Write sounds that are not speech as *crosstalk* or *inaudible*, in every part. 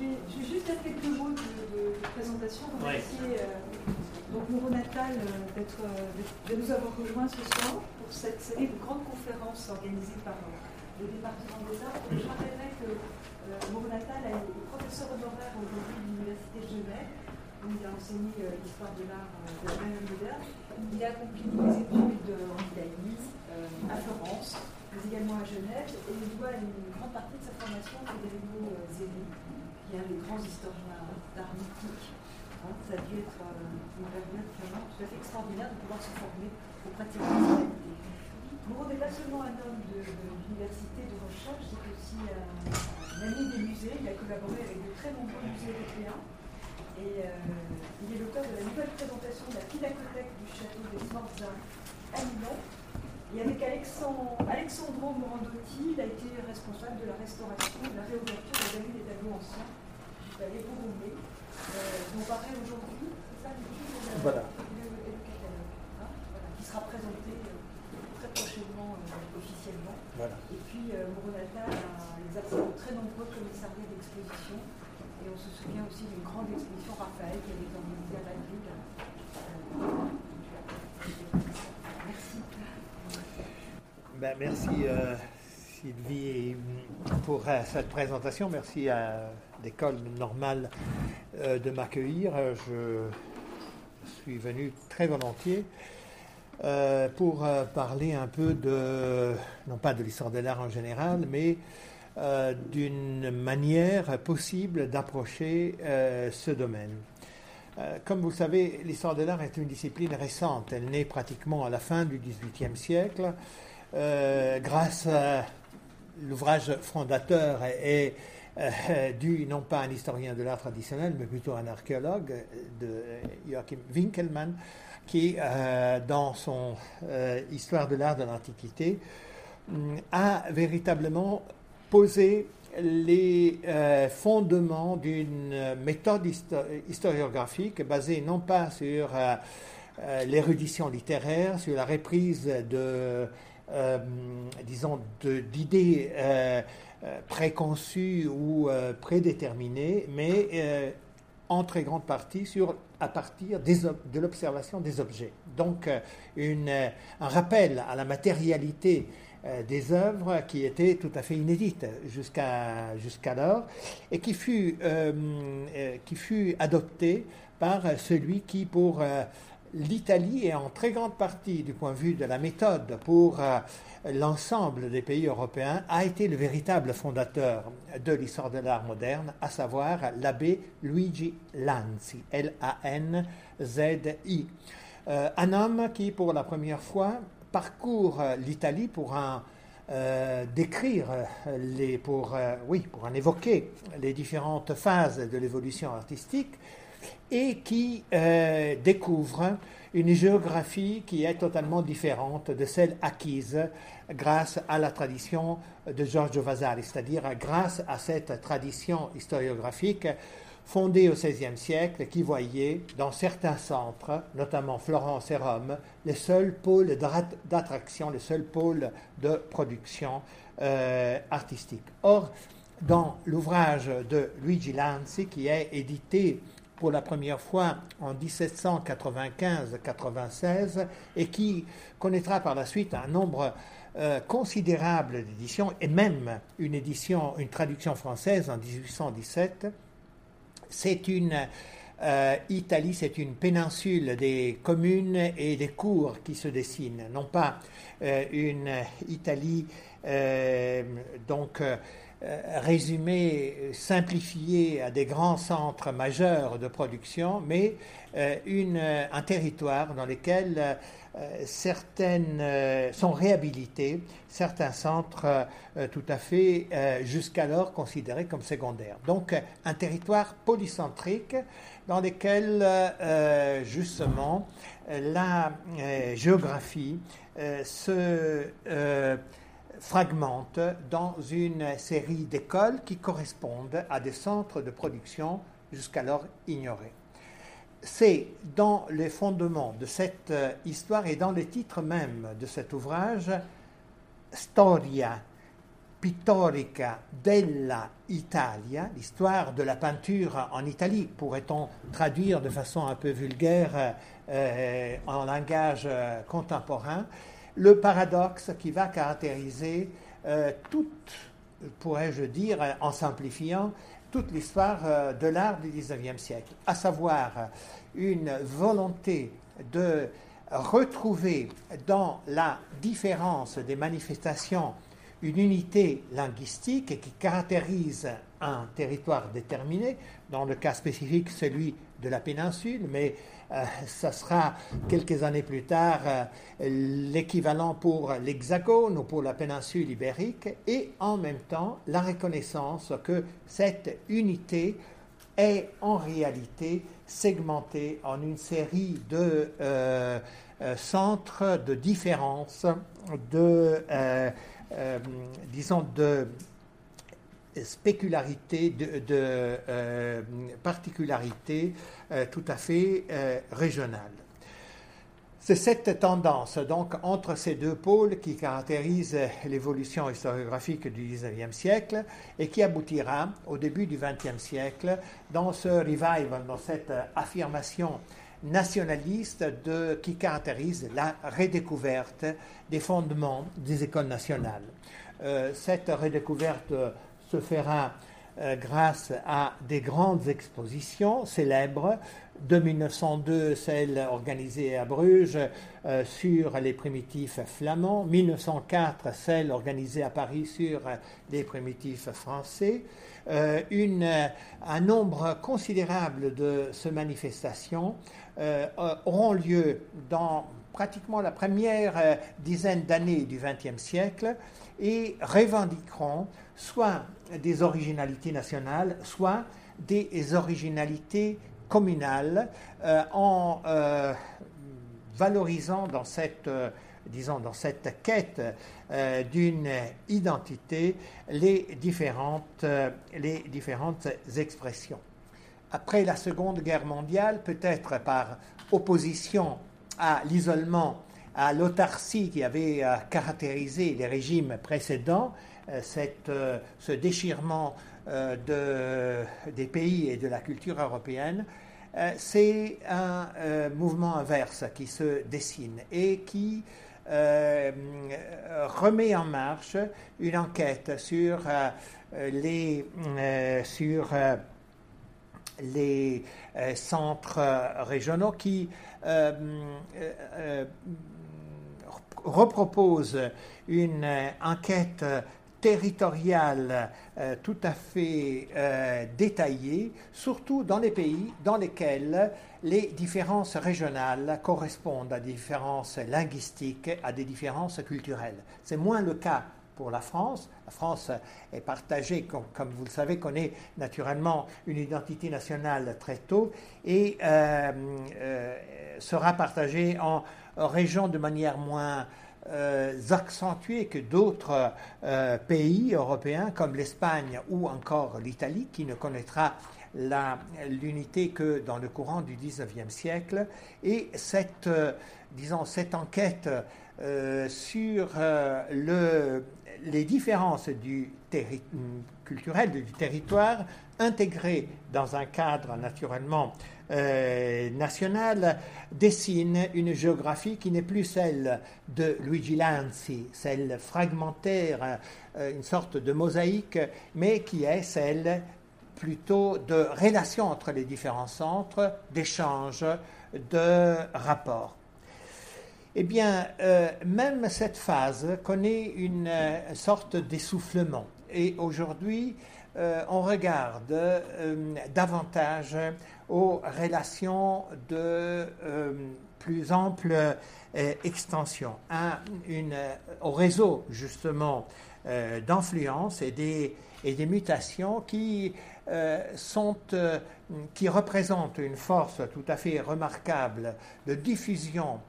vais, juste faire quelques mots de, présentation. Remercier euh, donc Natal d'être, de, nous avoir rejoints ce soir pour cette série de grandes conférences organisées par le département des arts. Je rappellerai que euh, Natal est professeur honoraire aujourd'hui de l'Université de Genève où il a enseigné euh, l'histoire de l'art de la même moderne. Il a accompli des études en Italie, à Florence, mais également à Genève, et il doit une grande partie de sa formation à Federico euh, Zeri, un des grands historiens d'art mythique. Hein, ça a dû être euh, une période vraiment tout à fait extraordinaire de pouvoir se former auprès de cette personnalité. Moreau n'est pas seulement un homme de, l'université de recherche, c'est aussi un, ami des musées. Il a collaboré avec de très nombreux musées européens. Et euh, il est l'auteur de la nouvelle présentation de la Pinacothèque du château des Sforza à Milan, et avec Alexandro Morandotti, il a été responsable de la restauration et de la réouverture des amis des tableaux anciens Bourgogne, euh, dont paraît aujourd'hui, c'est ça voilà. le, le, catalogue, hein, voilà, qui sera présenté euh, très prochainement euh, officiellement. Voilà. Et puis euh, Moronata a exercé de très nombreux commissariats d'exposition. Et on se souvient aussi d'une grande exposition Raphaël qui avait été organisée à Madrid. Euh, Ben, merci euh, Sylvie pour euh, cette présentation. Merci à l'école normale euh, de m'accueillir. Je suis venu très volontiers pour parler un peu de, non pas de l'histoire de l'art en général, mais d'une manière possible d'approcher ce domaine. Comme vous le savez, l'histoire de l'art est une discipline récente. Elle naît pratiquement à la fin du XVIIIe siècle. Euh, grâce à l'ouvrage fondateur est euh, dû non pas à un historien de l'art traditionnel, mais plutôt à un archéologue de Joachim Winkelmann, qui, euh, dans son Histoire de l'art de l'Antiquité, mm, a véritablement posé les fondements d'une méthode historiographique basée non pas sur l'érudition littéraire, sur la reprise de euh, disons, d'idées euh, euh, préconçues ou prédéterminées, mais en très grande partie sur, à partir de l'observation des objets. Donc un rappel à la matérialité des œuvres qui était tout à fait inédite jusqu'à jusqu'alors et qui fut, qui fut adopté par celui qui, pour l'Italie est en très grande partie, du point de vue de la méthode pour euh, l'ensemble des pays européens, a été le véritable fondateur de l'histoire de l'art moderne, à savoir l'abbé Luigi Lanzi, L-A-N-Z-I. Euh, un homme qui, pour la première fois, parcourt l'Italie euh, les, pour, pour en évoquer les différentes phases de l'évolution artistique et qui euh, découvre une géographie qui est totalement différente de celle acquise grâce à la tradition de Giorgio Vasari, c'est-à-dire grâce à cette tradition historiographique fondée au XVIe siècle qui voyait dans certains centres, notamment Florence et Rome, les seuls pôles d'attraction, les seuls pôles de production euh, artistique. Or, dans l'ouvrage de Luigi Lanzi, qui est édité pour la première fois en 1795-96 et qui connaîtra par la suite un nombre euh, considérable d'éditions et même une édition, une traduction française en 1817. C'est une euh, Italie, c'est une péninsule des communes et des cours qui se dessinent, non pas euh, une Italie donc euh, résumé, simplifié à des grands centres majeurs de production, mais euh, une, un territoire dans lequel euh, certaines sont réhabilités, certains centres tout à fait jusqu'alors considérés comme secondaires. Donc un territoire polycentrique dans lequel justement la géographie se fragmente dans une série d'écoles qui correspondent à des centres de production jusqu'alors ignorés. C'est dans les fondements de cette euh, histoire et dans le titre même de cet ouvrage, Storia pittorica della Italia, l'histoire de la peinture en Italie, pourrait-on traduire de façon un peu vulgaire euh, en langage euh, contemporain, le paradoxe qui va caractériser euh, toute, pourrais-je dire, en simplifiant, toute l'histoire de l'art du XIXe siècle, à savoir une volonté de retrouver dans la différence des manifestations une unité linguistique qui caractérise un territoire déterminé, dans le cas spécifique celui de la péninsule, mais euh, ça sera quelques années plus tard euh, l'équivalent pour l'Hexagone ou pour la péninsule ibérique, et en même temps la reconnaissance que cette unité est en réalité segmentée en une série de euh, centres de différence, de euh, disons, de spécularité, de, euh, particularité euh, tout à fait régionale. C'est cette tendance, donc, entre ces deux pôles qui caractérise l'évolution historiographique du XIXe siècle et qui aboutira au début du XXe siècle dans ce revival, dans cette affirmation nationaliste qui caractérise la redécouverte des fondements des écoles nationales. Euh, cette redécouverte se fera euh, grâce à des grandes expositions célèbres de 1902, celle organisée à Bruges euh, sur les primitifs flamands, 1904, celle organisée à Paris sur les primitifs français. un nombre considérable de ces manifestations euh, auront lieu dans pratiquement la première euh, dizaine d'années du XXe siècle et revendiqueront soit des originalités nationales, soit des originalités communales euh, en valorisant dans cette, disons, dans cette quête d'une identité les différentes, expressions. Après la Seconde Guerre mondiale, peut-être par opposition à l'isolement, à l'autarcie qui avait euh, caractérisé les régimes précédents, euh, euh, ce déchirement des pays et de la culture européenne, c'est un mouvement inverse qui se dessine et qui remet en marche une enquête sur les sur les euh, centres euh, régionaux qui euh, reproposent une enquête territoriale tout à fait détaillée, surtout dans les pays dans lesquels les différences régionales correspondent à des différences linguistiques, à des différences culturelles. C'est moins le cas pour la France. La France est partagée, comme, vous le savez, connaît naturellement une identité nationale très tôt et euh, euh, sera partagée en régions de manière moins euh, accentuée que d'autres pays européens comme l'Espagne ou encore l'Italie qui ne connaîtra l'unité que dans le courant du 19e siècle. Et cette, disons, cette enquête sur le, les différences du culturel du territoire intégrées dans un cadre naturellement euh, national dessinent une géographie qui n'est plus celle de Luigi Lanzi, celle fragmentaire, euh, une sorte de mosaïque, mais qui est celle plutôt de relation entre les différents centres, d'échange, de rapports. Eh bien, euh, même cette phase connaît une euh, sorte d'essoufflement. Et aujourd'hui, euh, on regarde davantage aux relations de plus ample extension, au réseau justement d'influence et des, mutations qui qui représentent une force tout à fait remarquable de diffusion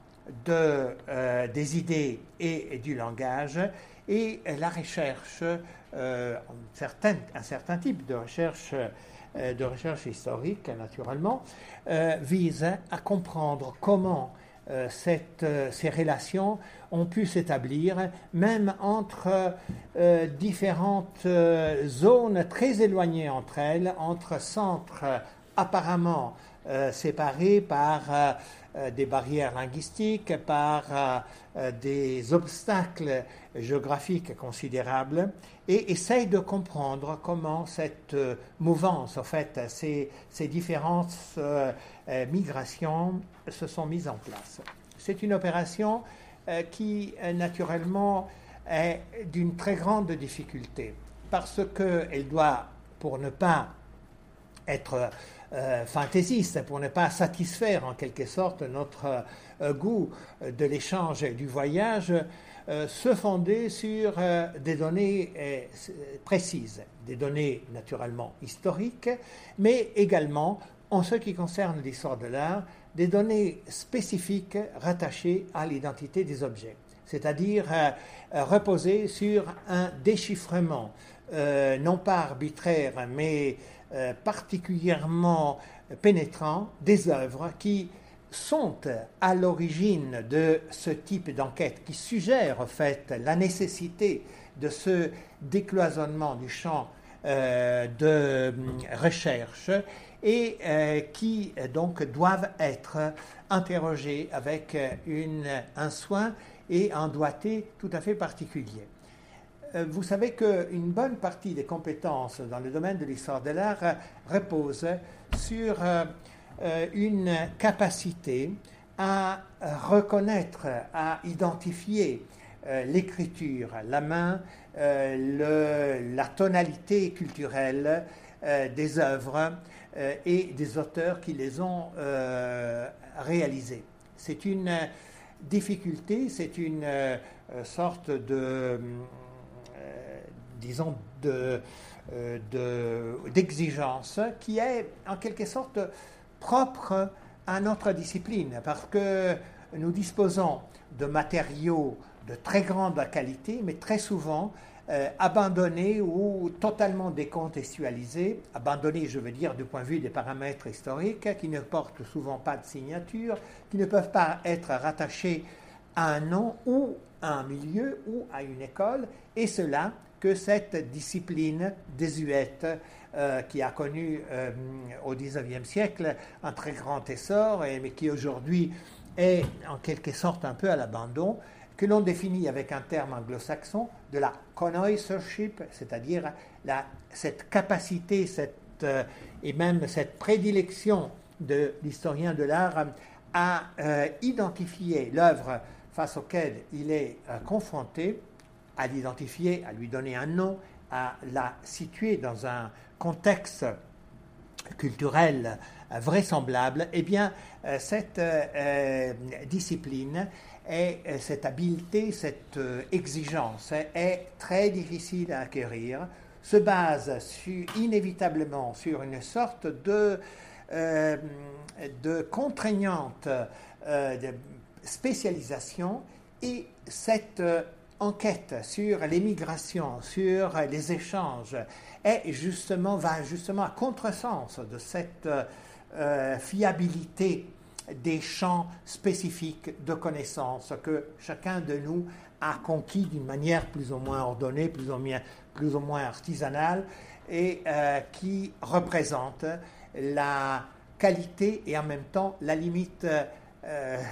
de, euh, des idées et, du langage et la recherche, euh, un certain type de recherche, euh, de recherche historique naturellement, vise à comprendre comment ces relations ont pu s'établir même entre différentes zones très éloignées entre elles, entre centres apparemment séparés par euh, des barrières linguistiques, par euh, euh, des obstacles géographiques considérables, et essaye de comprendre comment cette mouvance, en fait, ces, ces différentes migrations se sont mises en place. C'est une opération qui, naturellement, est d'une très grande difficulté, parce qu'elle doit, pour ne pas être euh, fantaisiste pour ne pas satisfaire en quelque sorte notre euh, goût de l'échange et du voyage, euh, se fonder sur des données précises, des données naturellement historiques, mais également, en ce qui concerne l'histoire de l'art, des données spécifiques rattachées à l'identité des objets, c'est-à-dire reposer sur un déchiffrement, non pas arbitraire, mais euh, particulièrement pénétrant des œuvres qui sont à l'origine de ce type d'enquête, qui suggèrent en fait la nécessité de ce décloisonnement du champ euh, de euh, recherche et qui donc doivent être interrogés avec un soin et un doigté tout à fait particulier. Euh, vous savez qu'une bonne partie des compétences dans le domaine de l'histoire de l'art repose sur euh, euh, une capacité à reconnaître, à identifier l'écriture, la main, la tonalité culturelle des œuvres et des auteurs qui les ont réalisées. C'est une difficulté, c'est une sorte de disons, euh, d'exigence de, qui est en quelque sorte propre à notre discipline, parce que nous disposons de matériaux de très grande qualité, mais très souvent euh, abandonnés ou totalement décontextualisés, abandonnés, je veux dire, du point de vue des paramètres historiques, qui ne portent souvent pas de signature, qui ne peuvent pas être rattachés à un nom ou à un milieu ou à une école, et cela que cette discipline désuète euh, qui a connu euh, au XIXe siècle un très grand essor, et, mais qui aujourd'hui est en quelque sorte un peu à l'abandon, que l'on définit avec un terme anglo-saxon de la connoisseurship, c'est-à-dire cette capacité cette, euh, et même cette prédilection de l'historien de l'art à identifier l'œuvre face auquel il est confronté à l'identifier, à lui donner un nom, à la situer dans un contexte culturel vraisemblable, eh bien, euh, cette euh, discipline et cette habileté, cette euh, exigence est très difficile à acquérir, se base inévitablement sur une sorte de, de contraignante spécialisation et cette enquête sur les migrations, sur les échanges, est justement, va justement à contresens de cette euh, fiabilité des champs spécifiques de connaissances que chacun de nous a conquis d'une manière plus ou moins ordonnée, plus ou moins, plus ou moins artisanale, et euh, qui représente la qualité et en même temps la limite euh,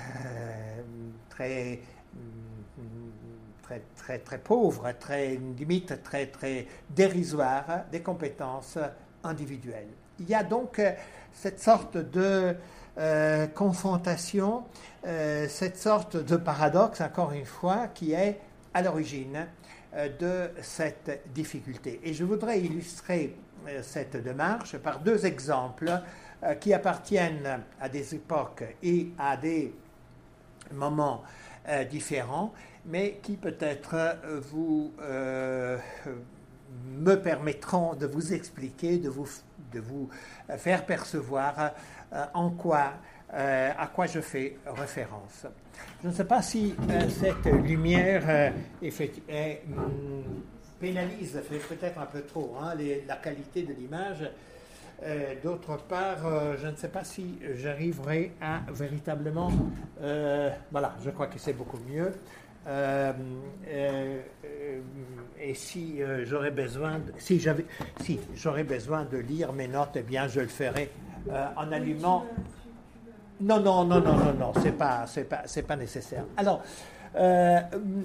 très très, très, pauvre, très, limite très, très dérisoire des compétences individuelles. Il y a donc euh, cette sorte de euh, confrontation, euh, cette sorte de paradoxe, encore une fois, qui est à l'origine de cette difficulté. Et je voudrais illustrer cette démarche par deux exemples qui appartiennent à des époques et à des moments différents mais qui peut-être euh, vous euh, me permettront de vous expliquer, de vous, de vous faire percevoir euh, en quoi, à quoi je fais référence. Je ne sais pas si cette lumière est, mm, pénalise peut-être un peu trop hein, la qualité de l'image. D'autre part, je ne sais pas si j'arriverai à véritablement... voilà, je crois que c'est beaucoup mieux. Et si j'aurais besoin, de, si j'avais, si j'aurais besoin de lire mes notes, eh bien, je le ferai en allumant. Non, non, non, non, non, non, c'est pas, c'est pas, c'est pas nécessaire. Alors, euh,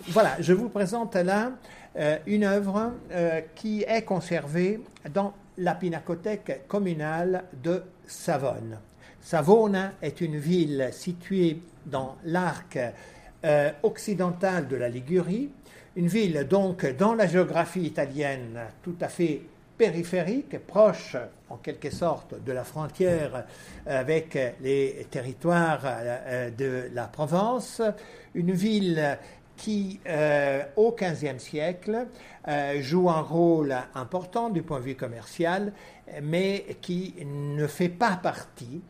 voilà, je vous présente là euh, une œuvre euh, qui est conservée dans la pinacothèque communale de Savone. Savona est une ville située dans l'arc occidental de la Ligurie, une ville donc dans la géographie italienne tout à fait périphérique, proche en quelque sorte de la frontière avec les territoires euh, de la Provence, une ville qui, euh, au XVe siècle, euh, joue un rôle important du point de vue commercial, mais qui ne fait pas partie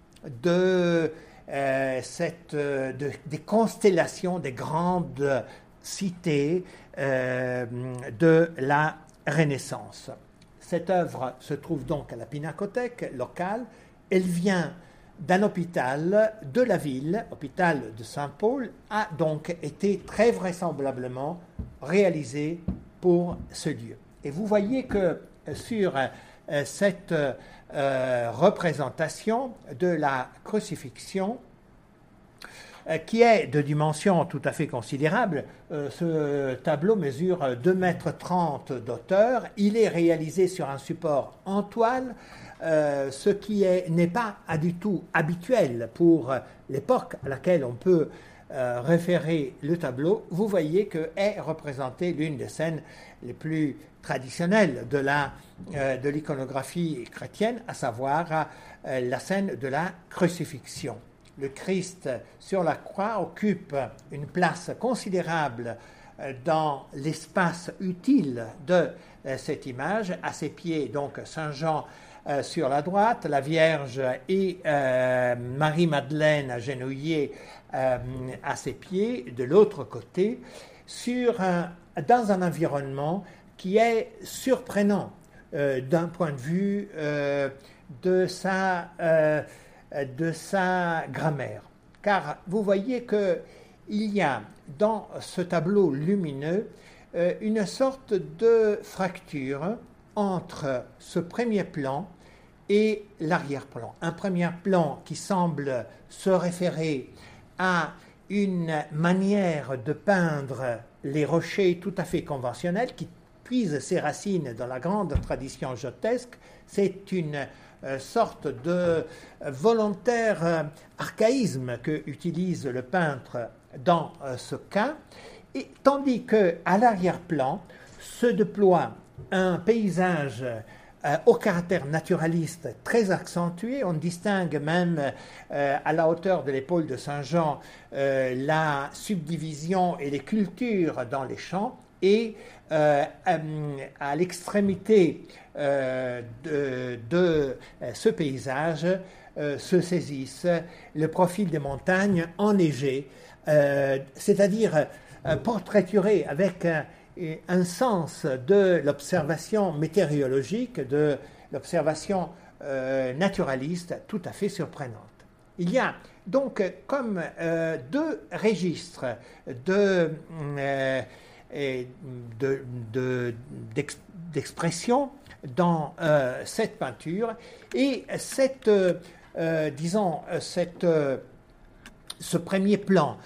de, cette, des constellations des grandes cités de la Renaissance. Cette œuvre se trouve donc à la Pinacothèque locale. Elle vient d'un hôpital de la ville, hôpital de Saint-Paul, a donc été très vraisemblablement réalisée pour ce lieu. Et vous voyez que sur euh, cette euh, représentation de la crucifixion, euh, qui est de dimension tout à fait considérable. Euh, ce tableau mesure 2,30 mètres d'auteur. Il est réalisé sur un support en toile, ce qui n'est pas du tout habituel pour l'époque à laquelle on peut référer le tableau. Vous voyez que est représentée l'une des scènes les plus traditionnelles de, de l'iconographie chrétienne, à savoir la scène de la crucifixion le Christ sur la croix occupe une place considérable euh, dans l'espace utile de euh, cette image. À ses pieds, donc Saint Jean euh, sur la droite, la Vierge et Marie-Madeleine agenouillée à ses pieds de l'autre côté, dans un environnement qui est surprenant d'un point de vue de sa grammaire. Car vous voyez qu'il y a dans ce tableau lumineux euh, une sorte de fracture entre ce premier plan et l'arrière-plan. Un premier plan qui semble se référer à une manière de peindre les rochers tout à fait conventionnelle qui puise ses racines dans la grande tradition jotesque. C'est une euh, sorte de volontaire euh, archaïsme que utilise le peintre dans euh, ce cas, et, tandis que à l'arrière-plan se déploie un paysage au caractère naturaliste très accentué. On distingue même à la hauteur de l'épaule de Saint-Jean la subdivision et les cultures dans les champs et à l'extrémité euh, de, euh, ce paysage euh, se saisissent le profil des montagnes enneigées, c'est-à-dire portraituré avec un, sens de l'observation météorologique, de l'observation naturaliste tout à fait surprenante. Il y a donc comme deux registres de, d'expression dans euh, cette peinture. Et cette, euh, euh, disons, cette, ce premier plan,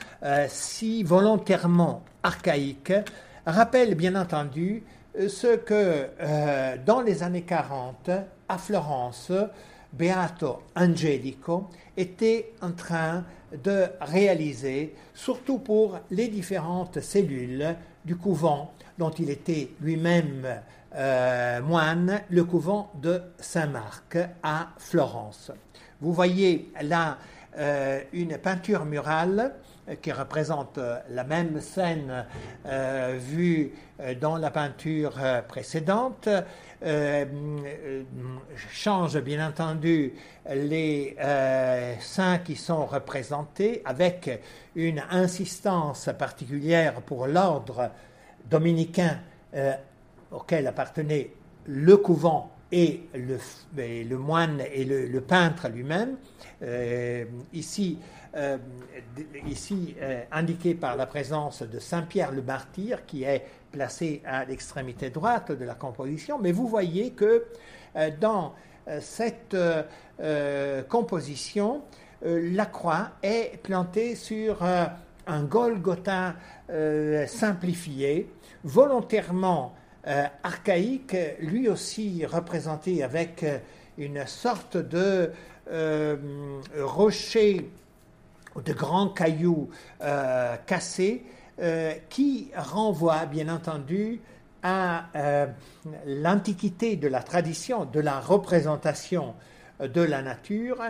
si volontairement archaïque, rappelle bien entendu ce que dans les années 40, à Florence, Beato Angelico était en train de réaliser, surtout pour les différentes cellules du couvent dont il était lui-même euh, moine, le couvent de Saint-Marc à Florence. Vous voyez là euh, une peinture murale euh, qui représente la même scène vue dans la peinture précédente. change bien entendu les saints qui sont représentés avec une insistance particulière pour l'ordre dominicain auquel appartenait le couvent et le, moine et le, peintre lui-même, ici, ici indiqué par la présence de Saint Pierre le martyr, qui est placé à l'extrémité droite de la composition, mais vous voyez que dans cette composition, la croix est plantée sur un Golgotha simplifié, volontairement euh, archaïque, lui aussi représenté avec euh, une sorte de euh, rocher de grands cailloux cassés qui renvoie bien entendu à l'antiquité de la tradition, de la représentation de la nature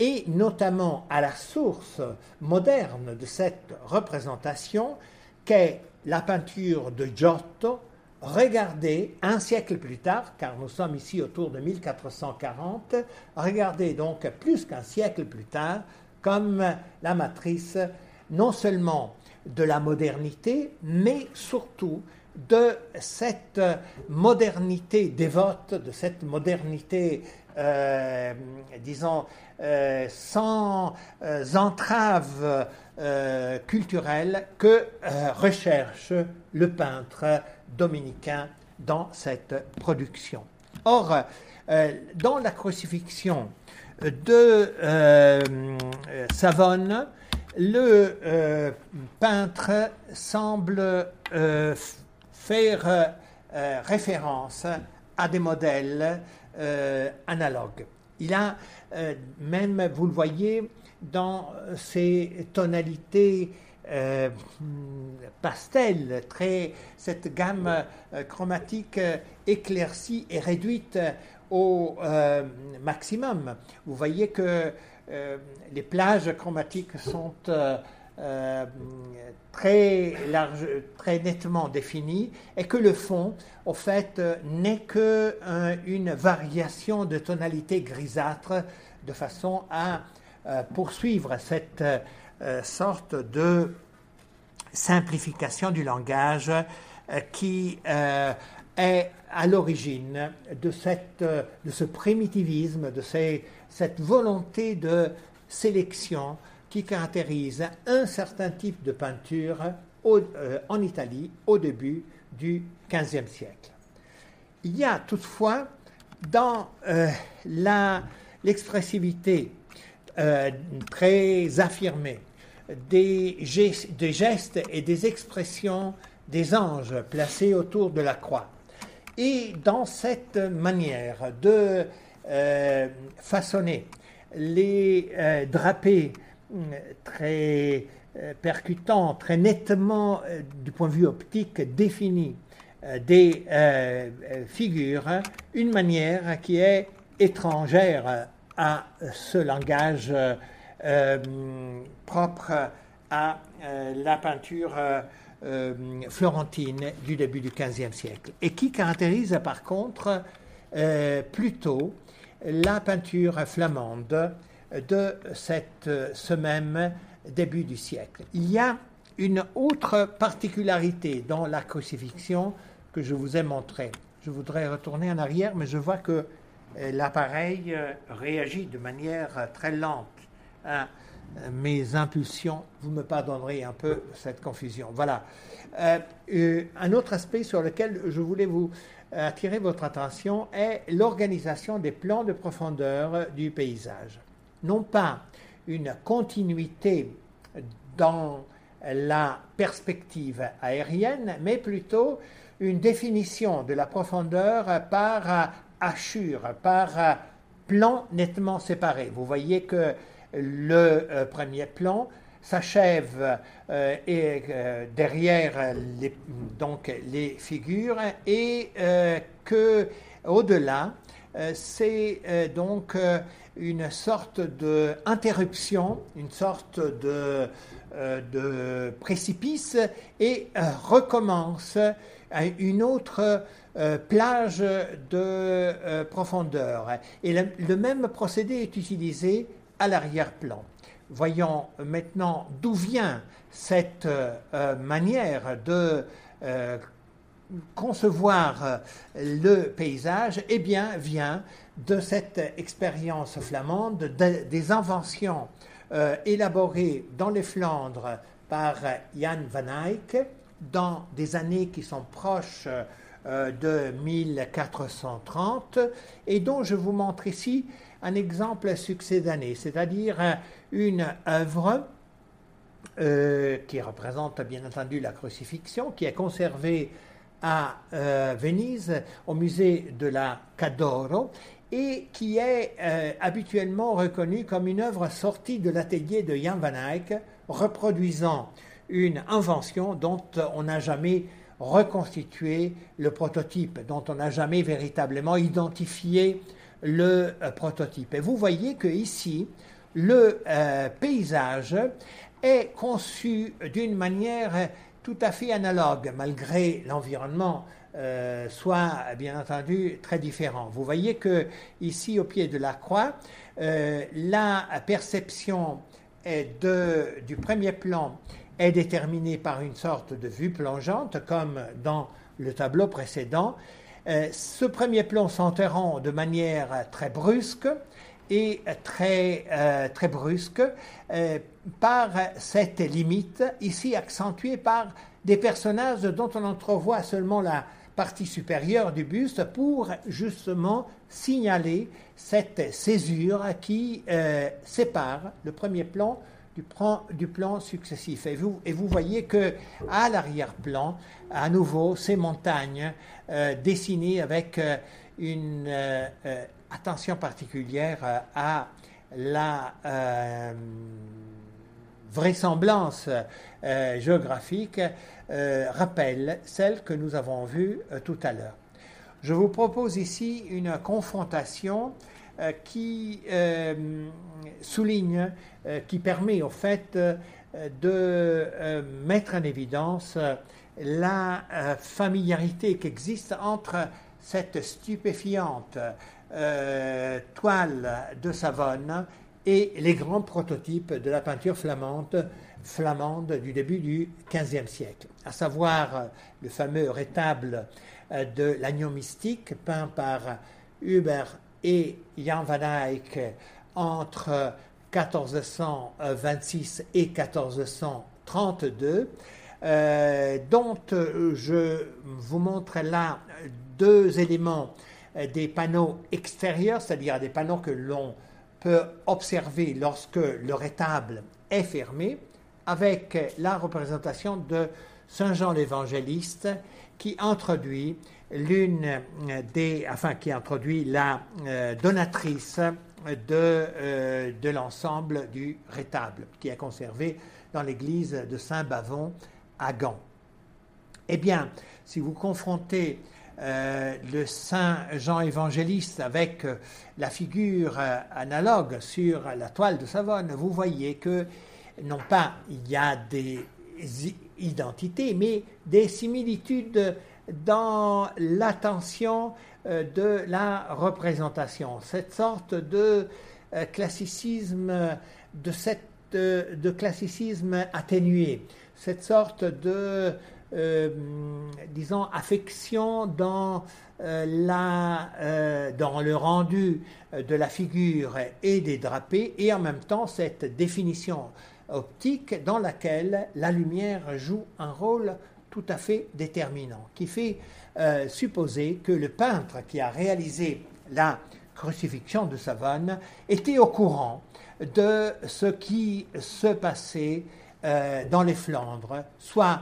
et notamment à la source moderne de cette représentation qu'est la peinture de Giotto, regardez un siècle plus tard, car nous sommes ici autour de 1440, regardez donc plus qu'un siècle plus tard comme la matrice non seulement de la modernité, mais surtout de cette modernité dévote, de cette modernité, euh, disons, euh, sans entrave culturelle que recherche le peintre dominicain dans cette production. Or, euh, dans la crucifixion de euh, Savonne, le euh, peintre semble faire référence à des modèles analogues. Il a même, vous le voyez, dans ses tonalités euh, pastel, très, cette gamme euh, chromatique euh, éclaircie et réduite au maximum. Vous voyez que les plages chromatiques sont très, large, très nettement définies et que le fond, au fait, n'est que une variation de tonalité grisâtre de façon à poursuivre cette euh, sorte de simplification du langage euh, qui euh, est à l'origine de, de ce primitivisme, de cette volonté de sélection qui caractérise un certain type de peinture en Italie au début du XVe siècle. Il y a toutefois dans l'expressivité très affirmée des gestes, et des expressions des anges placés autour de la croix. Et dans cette manière de euh, façonner les euh, drapés euh, très percutants, très nettement du point de vue optique définis des figures, une manière qui est étrangère à ce langage euh, propre à euh, la peinture euh, florentine du début du XVe siècle et qui caractérise par contre plutôt la peinture flamande de cette, ce même début du siècle. Il y a une autre particularité dans la crucifixion que je vous ai montrée. Je voudrais retourner en arrière, mais je vois que l'appareil réagit de manière très lente mes impulsions, vous me pardonnerez un peu cette confusion. Voilà. Euh, euh, un autre aspect sur lequel je voulais vous attirer votre attention est l'organisation des plans de profondeur du paysage. Non pas une continuité dans la perspective aérienne, mais plutôt une définition de la profondeur par par plan nettement séparé. Vous voyez que le euh, premier plan s'achève euh, et euh, derrière les, donc les figures et que au-delà c'est donc une sorte d'interruption, une sorte de, de précipice et recommence une autre plage de profondeur. Et le, même procédé est utilisé à l'arrière-plan. Voyons maintenant d'où vient cette euh, manière de euh, concevoir le paysage, eh bien, vient de cette expérience flamande, des inventions élaborées dans les Flandres par Jan van Eyck dans des années qui sont proches de 1430 et dont je vous montre ici un exemple succédané, c'est-à-dire une œuvre euh, qui représente bien entendu la crucifixion, qui est conservée à euh, Venise au musée de la Cadoro et qui est euh, habituellement reconnue comme une œuvre sortie de l'atelier de Jan van Eyck, reproduisant une invention dont on n'a jamais reconstitué le prototype, dont on n'a jamais véritablement identifié le prototype. Et vous voyez que ici, le paysage est conçu d'une manière tout à fait analogue, malgré l'environnement euh, soit bien entendu très différent. Vous voyez que ici, au pied de la croix, euh, la perception du premier plan est déterminée par une sorte de vue plongeante, comme dans le tableau précédent. Euh, ce premier plan s'interrompt de manière très brusque et très, très brusque par cette limite, ici accentuée par des personnages dont on entrevoit seulement la partie supérieure du buste pour justement signaler cette césure qui euh, sépare le premier plan du, plan, successif. Et vous, voyez que à l'arrière-plan, à nouveau, ces montagnes euh, dessinées avec euh, une attention particulière à la vraisemblance euh, géographique euh, rappelle celle que nous avons vue euh, tout à l'heure. Je vous propose ici une confrontation qui souligne, qui permet au fait de mettre en évidence la familiarité qui existe entre cette stupéfiante toile de Savonne et les grands prototypes de la peinture flamande, flamande du début du XVe siècle, à savoir le fameux rétable euh, de l'agneau mystique peint par Hubert et Jan van Eyck entre 1426 et 1432, euh, dont je vous montre là deux éléments des panneaux extérieurs, c'est-à-dire des panneaux que l'on peut observer lorsque le rétable est fermé avec la représentation de Saint Jean l'Évangéliste qui introduit l'une des, enfin qui introduit la euh, donatrice de, euh, de l'ensemble du rétable qui est conservé dans l'église de Saint-Bavon à Gand. Eh bien, si vous confrontez euh, le Saint Jean évangéliste avec la figure analogue sur la toile de Savonne, vous voyez que non pas il y a des identités, mais des similitudes dans l'attention de la représentation. Cette sorte de classicisme, de, cette, de classicisme atténué, cette sorte de euh, disons, affection dans, euh, la, euh, dans le rendu de la figure et des drapés, et en même temps cette définition optique dans laquelle la lumière joue un rôle tout à fait déterminant, qui fait supposer que le peintre qui a réalisé la crucifixion de Savonne était au courant de ce qui se passait dans les Flandres, soit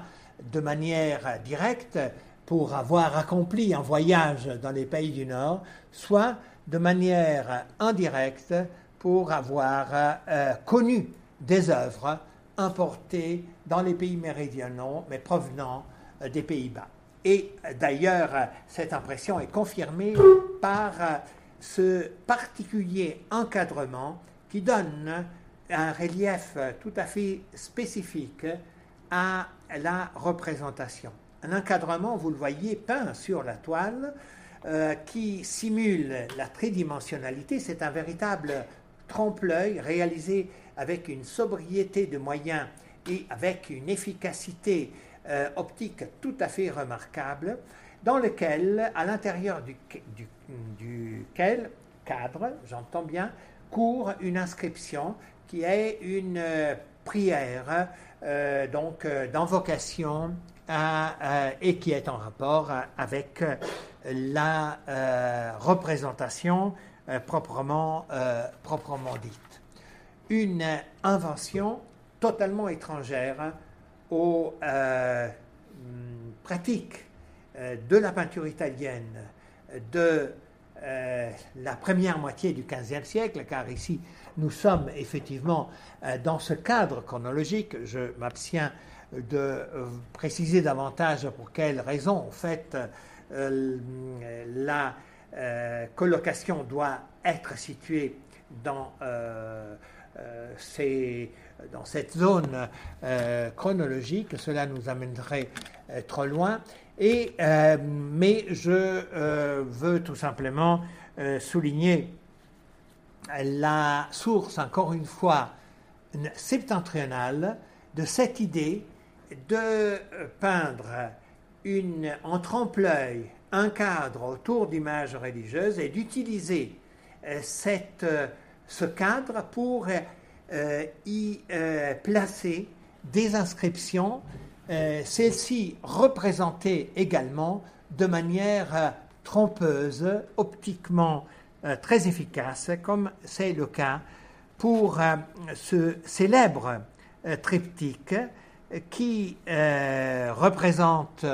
de manière directe pour avoir accompli un voyage dans les pays du Nord, soit de manière indirecte pour avoir euh, connu des œuvres importées dans les pays méridionaux, mais provenant euh, des Pays-Bas. Et d'ailleurs, cette impression est confirmée par euh, ce particulier encadrement qui donne un relief tout à fait spécifique à la représentation. Un encadrement, vous le voyez, peint sur la toile, euh, qui simule la tridimensionnalité. C'est un véritable trompe-l'œil réalisé avec une sobriété de moyens et avec une efficacité optique tout à fait remarquable, dans lequel, à l'intérieur du, duquel cadre, j'entends bien, court une inscription qui est une prière donc d'invocation et qui est en rapport avec la représentation proprement dite une invention totalement étrangère aux euh, pratiques euh, de la peinture italienne de euh, la première moitié du XVe siècle, car ici nous sommes effectivement dans ce cadre chronologique. Je m'abstiens de préciser davantage pour quelles raisons, en fait, la colocation doit être située dans c'est dans cette zone euh, chronologique, cela nous amènerait euh, trop loin. Mais je veux tout simplement souligner la source, encore une fois, septentrionale de cette idée de peindre une, en trompe-l'œil un cadre autour d'images religieuses et d'utiliser cette ce cadre pour euh, y euh, placer des inscriptions, euh, celles-ci représentées également de manière trompeuse, optiquement très efficace, comme c'est le cas pour ce célèbre triptyque qui représente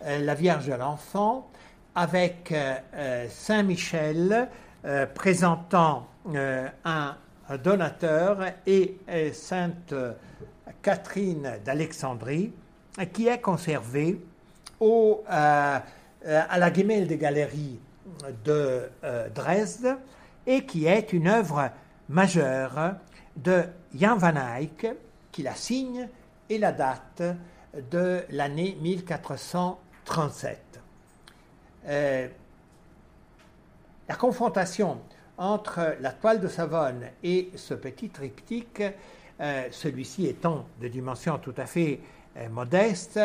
la Vierge de l'Enfant avec Saint Michel présentant un donateur et euh, Sainte Catherine d'Alexandrie, qui est conservé au, euh, à la Gemälde Galerie de Dresde et qui est une œuvre majeure de Jan van Eyck, qui la signe et la date de l'année 1437. la confrontation entre la toile de Savone et ce petit triptyque, euh, celui-ci étant de dimension tout à fait euh, modeste,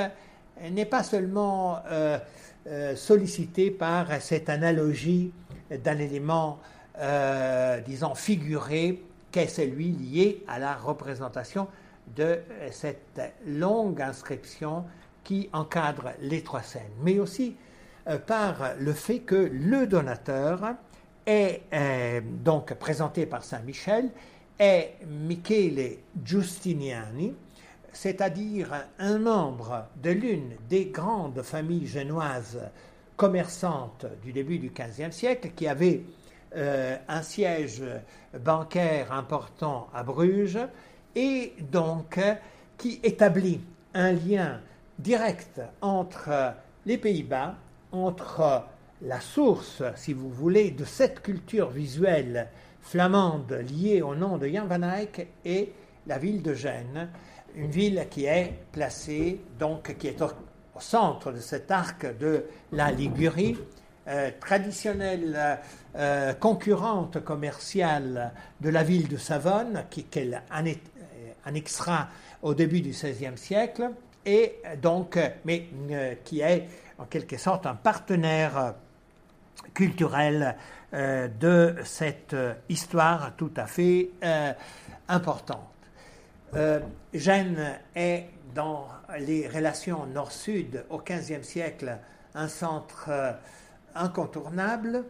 n'est pas seulement euh, sollicité par cette analogie d'un élément, disons, figuré, qu'est celui lié à la représentation de cette longue inscription qui encadre les trois scènes, mais aussi par le fait que le donateur est euh, donc présenté par Saint Michel, est Michele Giustiniani, c'est-à-dire un membre de l'une des grandes familles génoises commerçantes du début du XVe siècle, qui avait euh, un siège bancaire important à Bruges, et donc qui établit un lien direct entre les Pays-Bas, entre la source, si vous voulez, de cette culture visuelle flamande liée au nom de Jan van Eyck est la ville de Gênes, une ville qui est placée, donc qui est au, centre de cet arc de la Ligurie, euh, traditionnelle euh, concurrente commerciale de la ville de Savone, qu'elle annexera au début du XVIe siècle, et donc, mais euh, qui est en quelque sorte un partenaire culturelle euh, de cette euh, histoire tout à fait euh, importante. Gênes est dans les relations nord-sud au XVe siècle un centre incontournable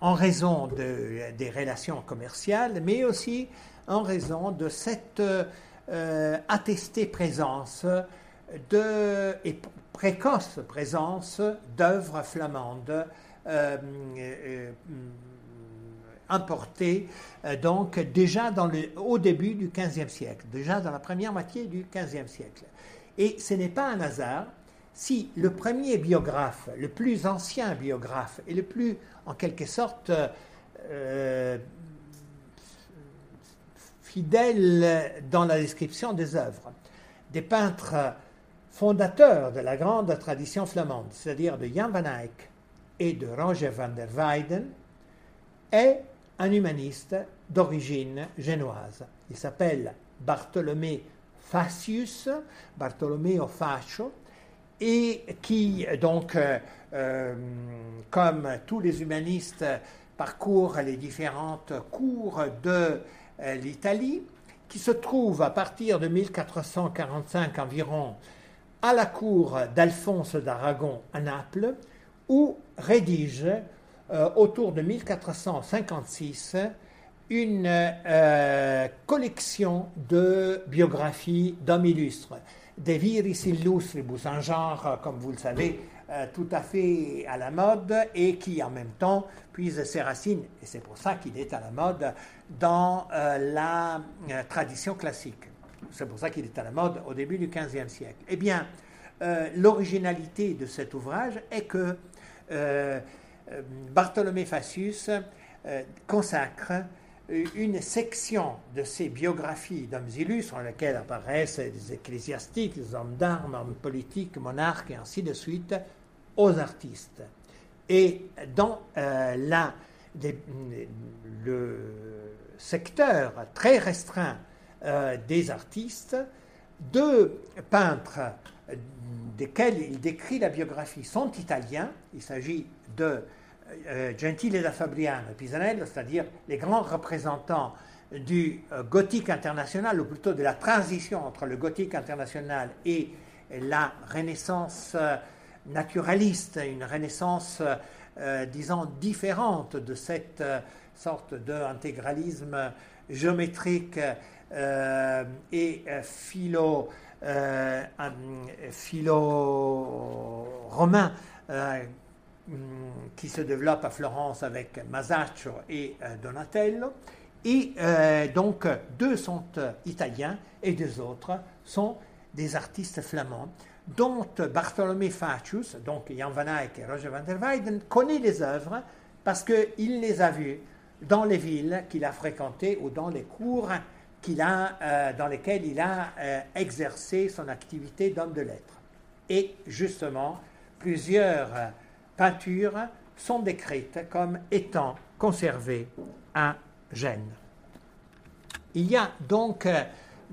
en raison de, des relations commerciales, mais aussi en raison de cette attestée présence de, précoce présence d'œuvres flamandes euh, euh, importées euh, donc déjà dans le, au début du XVe siècle, déjà dans la première moitié du XVe siècle. Et ce n'est pas un hasard si le premier biographe, le plus ancien biographe et le plus, en quelque sorte, fidèle dans la description des œuvres, des peintres fondateur de la grande tradition flamande, c'est-à-dire de Jan van Eyck et de Roger van der Weyden, est un humaniste d'origine génoise. Il s'appelle Bartholomé Facius, Bartolomeo Faccio, et qui, donc, comme tous les humanistes, parcourt les différentes cours de l'Italie, qui se trouve à partir de 1445 environ à la cour d'Alphonse d'Aragon à Naples, où rédige euh, autour de 1456 une euh, collection de biographies d'hommes illustres, des viris illustribus, un genre, comme vous le savez, euh, tout à fait à la mode et qui en même temps puise ses racines, et c'est pour ça qu'il est à la mode, dans la tradition classique. C'est pour ça qu'il est à la mode au début du XVe siècle. Eh bien, l'originalité de cet ouvrage est que euh, Bartholomé Facius euh, consacre euh, une section de ses biographies d'hommes illustres, dans laquelle apparaissent des ecclésiastiques, des hommes d'armes, hommes politiques, monarques et ainsi de suite, aux artistes. Et dans la, le secteur très restreint des artistes, deux peintres desquels il décrit la biographie sont italiens. Il s'agit de euh, Gentile da Fabriano et Pisanello, c'est-à-dire les grands représentants du euh, gothique international, ou plutôt de la transition entre le gothique international et la renaissance euh, naturaliste, une renaissance, disons, différente de cette sorte d'intégralisme géométrique et philo, philo romain Mm, qui se développe à Florence avec Masaccio et euh, Donatello. Et euh, donc, deux sont euh, italiens et deux autres sont des artistes flamands, dont Bartholomé Facius, donc Jan van Eyck et Roger van der Weyden, connaît les œuvres parce qu'il les a vues dans les villes qu'il a fréquentées ou dans les cours qu'il a, dans lesquels il a exercé son activité d'homme de lettres. Et justement, plusieurs peintures sont décrites comme étant conservées à Gênes. Il y a donc euh,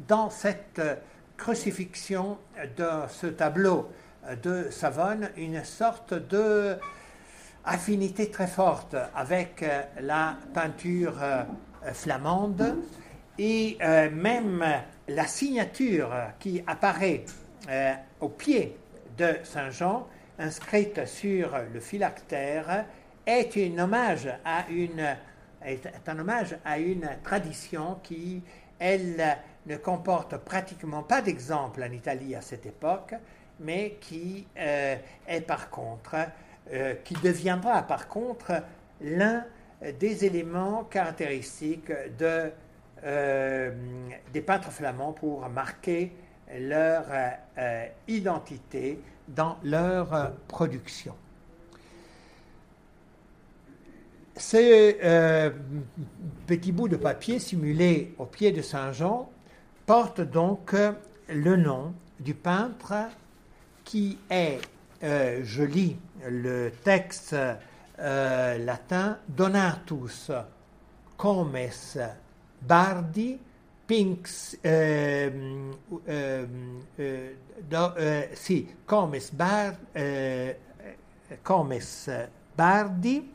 dans cette euh, crucifixion de ce tableau de Savone une sorte de affinité très forte avec euh, la peinture flamande et même la signature qui apparaît au pied de Saint Jean inscrite sur le phylactère est, un hommage à une, tradition qui, elle, ne comporte pratiquement pas d'exemple en Italie à cette époque, mais qui euh, est par contre, euh, qui deviendra par contre l'un des éléments caractéristiques de, euh, des peintres flamands pour marquer leur identité dans leur euh, production. Ces euh, petits bouts de papier simulés au pied de Saint Jean portent donc le nom du peintre qui est, euh, je lis le texte latin, Donatus comes bardi Pinks, ehm, ehm, eh, eh, sì, comes, bar, eh, bardi,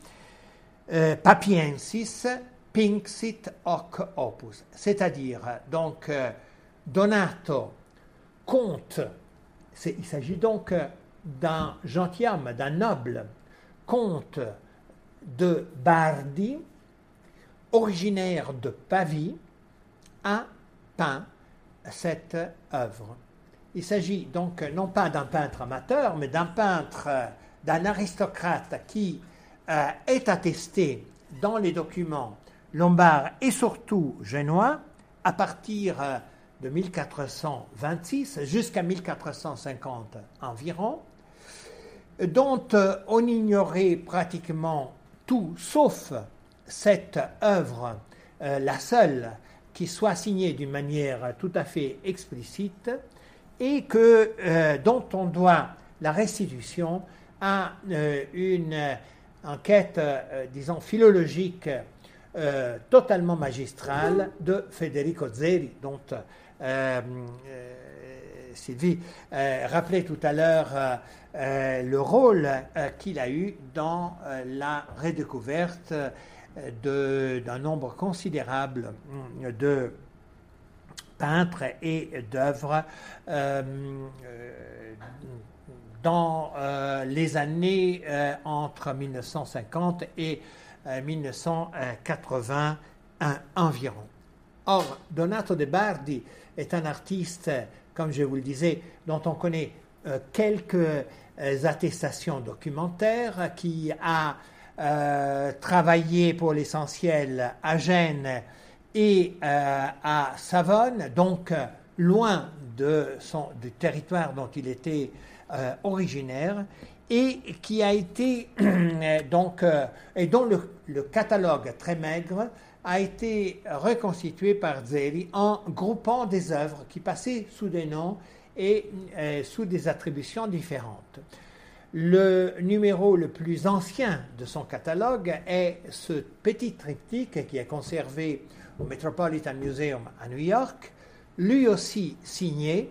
papiensis, pinxit hoc opus. C'est-à-dire, donc, Donato compte, il s'agit donc d'un gentilhomme, d'un noble, comte de Bardi, originaire de Pavie, a peint cette œuvre. Il s'agit donc non pas d'un peintre amateur, mais d'un peintre, d'un aristocrate qui euh, est attesté dans les documents lombards et surtout génois à partir euh, de 1426 jusqu'à 1450 environ, dont euh, on ignorait pratiquement tout sauf cette œuvre, la seule qui soit signé d'une manière tout à fait explicite et que, euh, dont on doit la restitution à euh, une enquête, euh, disons, philologique totalement magistrale de Federico Zeri, dont Sylvie rappelait tout à l'heure le rôle qu'il a eu dans la redécouverte d'un nombre considérable de peintres et d'œuvres euh, euh, dans euh, les années entre 1950 et 1980 environ. Or, Donato de Bardi est un artiste, comme je vous le disais, dont on connaît quelques attestations documentaires, qui a travaillé pour l'essentiel à Gênes et euh, à Savone, donc euh, loin de son, du territoire dont il était euh, originaire, et qui a été *clears throat* donc et dont le, catalogue très maigre a été reconstitué par Zeri en groupant des œuvres qui passaient sous des noms et sous des attributions différentes. Le numéro le plus ancien de son catalogue est ce petit triptyque qui est conservé au Metropolitan Museum à New York, lui aussi signé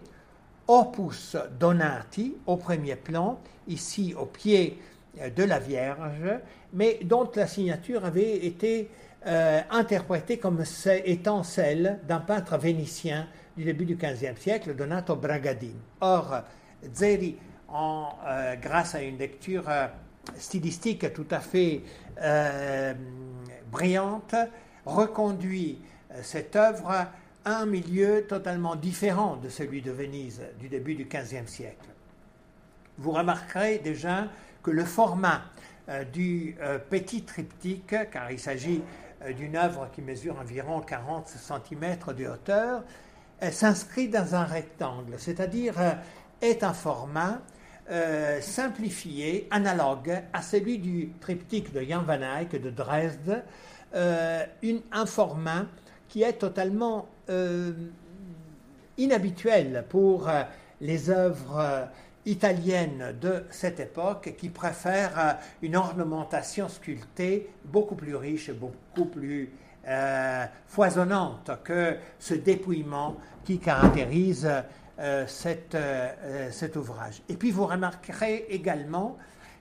Opus Donati au premier plan, ici au pied euh, de la Vierge, mais dont la signature avait été euh, interprétée comme étant celle d'un peintre vénitien du début du XVe siècle, Donato Bragadin. Or, Zeri, euh, grâce à une lecture stylistique tout à fait brillante, reconduit euh, cette œuvre à un milieu totalement différent de celui de Venise du début du XVe siècle. Vous remarquerez déjà que le format euh, du euh, petit triptyque, car il s'agit d'une œuvre qui mesure environ 40 cm de hauteur, s'inscrit dans un rectangle, c'est-à-dire est un format simplifié, analogue à celui du triptyque de Jan van Eyck de Dresde, euh, un format qui est totalement euh, inhabituel pour euh, les œuvres italiennes de cette époque qui préfèrent une ornementation sculptée beaucoup plus riche et beaucoup plus foisonnante que ce dépouillement qui caractérise cet ouvrage. Et puis vous remarquerez également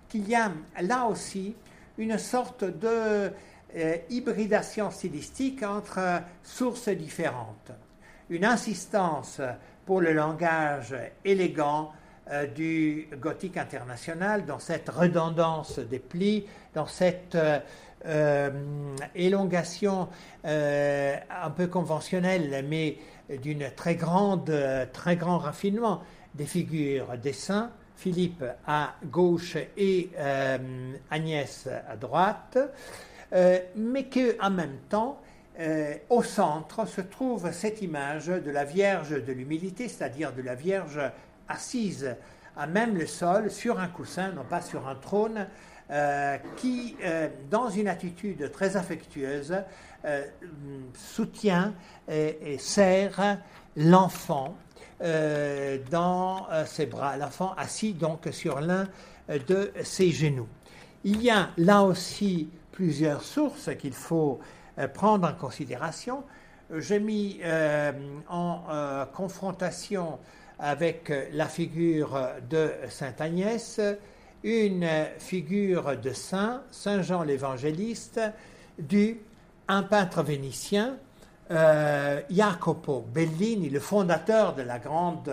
qu'il y a là aussi une sorte de euh, hybridation stylistique entre sources différentes. Une insistance pour le langage élégant euh, du gothique international, dans cette redondance des plis, dans cette euh, élongation un peu conventionnelle, mais d'une très grande, grand raffinement des figures des saints, Philippe à gauche et Agnès à droite. Euh, mais qu'en même temps, euh, au centre se trouve cette image de la Vierge de l'humilité, c'est-à-dire de la Vierge assise à même le sol, sur un coussin, non pas sur un trône, euh, qui, dans une attitude très affectueuse, soutient et, et serre l'enfant dans ses bras, l'enfant assis donc sur l'un de ses genoux. Il y a là aussi plusieurs sources qu'il faut euh, prendre en considération. J'ai mis euh, en euh, confrontation avec la figure de Sainte Agnès une figure de saint, Saint Jean l'évangéliste, du un peintre vénitien, Jacopo Bellini, le fondateur de la grande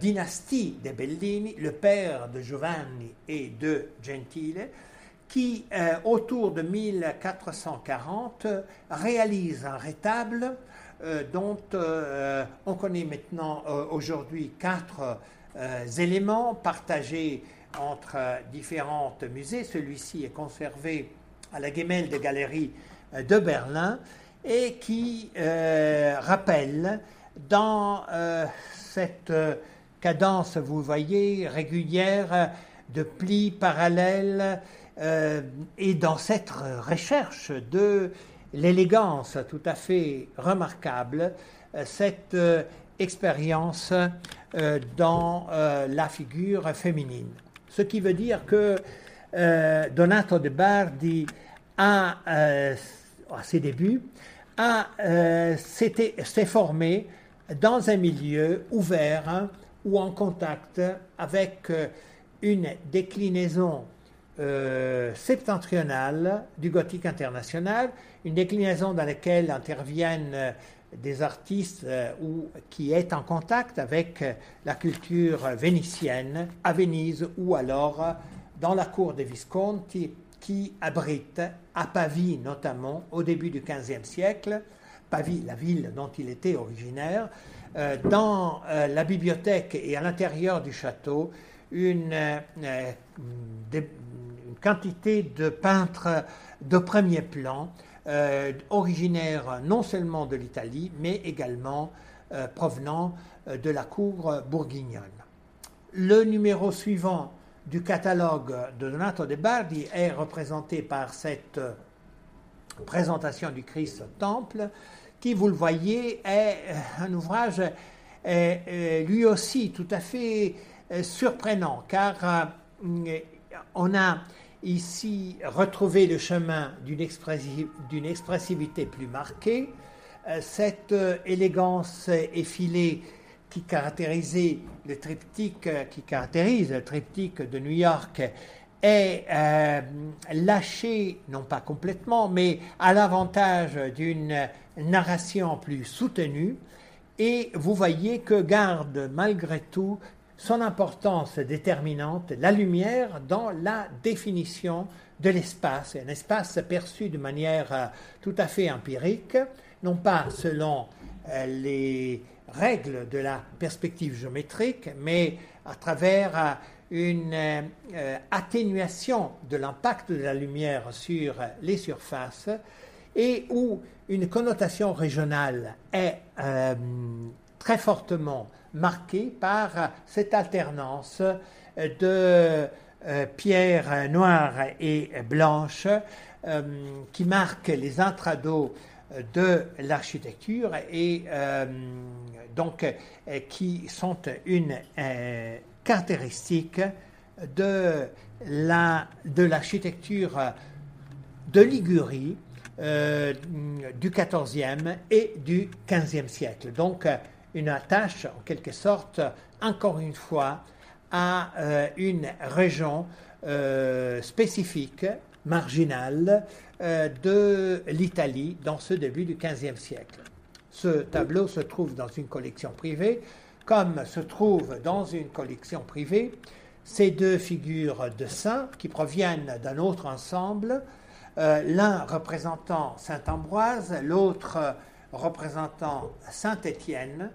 dynastie des Bellini, le père de Giovanni et de Gentile, qui, euh, autour de 1440, réalise un rétable euh, dont euh, on connaît maintenant aujourd'hui quatre éléments partagés entre différents musées. Celui-ci est conservé à la Gemälde Galerie de Berlin et qui rappelle dans cette cadence, vous voyez, régulière, de plis parallèles, euh, et dans cette recherche de l'élégance tout à fait remarquable, euh, cette euh, expérience dans la figure féminine. Ce qui veut dire que Donato de Bardi a, à ses débuts, s'est formé dans un milieu ouvert ou en contact avec une déclinaison septentrionale du gothique international, une déclinaison dans laquelle interviennent des artistes euh, ou, qui est en contact avec euh, la culture vénitienne à Venise ou alors euh, dans la cour des Visconti qui abrite à Pavie notamment au début du XVe siècle, Pavie, la ville dont il était originaire, dans la bibliothèque et à l'intérieur du château une, une quantité de peintres de premier plan euh, originaire non seulement de l'Italie, mais également euh, provenant euh, de la cour bourguignonne. Le numéro suivant du catalogue de Donato de Bardi est représenté par cette présentation du Christ au Temple, qui, vous le voyez, est un ouvrage lui aussi tout à fait surprenant, car on a ici retrouver le chemin d'une expressivité plus marquée. Euh, cette euh, élégance effilée qui le triptyque, euh, qui caractérise le triptyque de New York est lâchée, non pas complètement, mais à l'avantage d'une narration plus soutenue. Et vous voyez que garde malgré tout son importance déterminante, la lumière dans la définition de l'espace, un espace perçu de manière euh, tout à fait empirique, non pas selon euh, les règles de la perspective géométrique, mais à travers euh, une atténuation de l'impact de la lumière sur les surfaces et où une connotation régionale est très fortement marqué par cette alternance de euh, pierres noires et blanches euh, qui marquent les intrados de l'architecture et euh, donc qui sont une caractéristique de la de l'architecture de Ligurie du XIVe et du XVe siècle. Donc une attache, en quelque sorte, encore une fois, à euh, une région euh, spécifique, marginale, euh, de l'Italie dans ce début du XVe siècle. Ce tableau se trouve dans une collection privée, comme se trouve dans une collection privée ces deux figures de saints qui proviennent d'un autre ensemble, l'un représentant Saint Ambroise, l'autre représentant Saint-Étienne,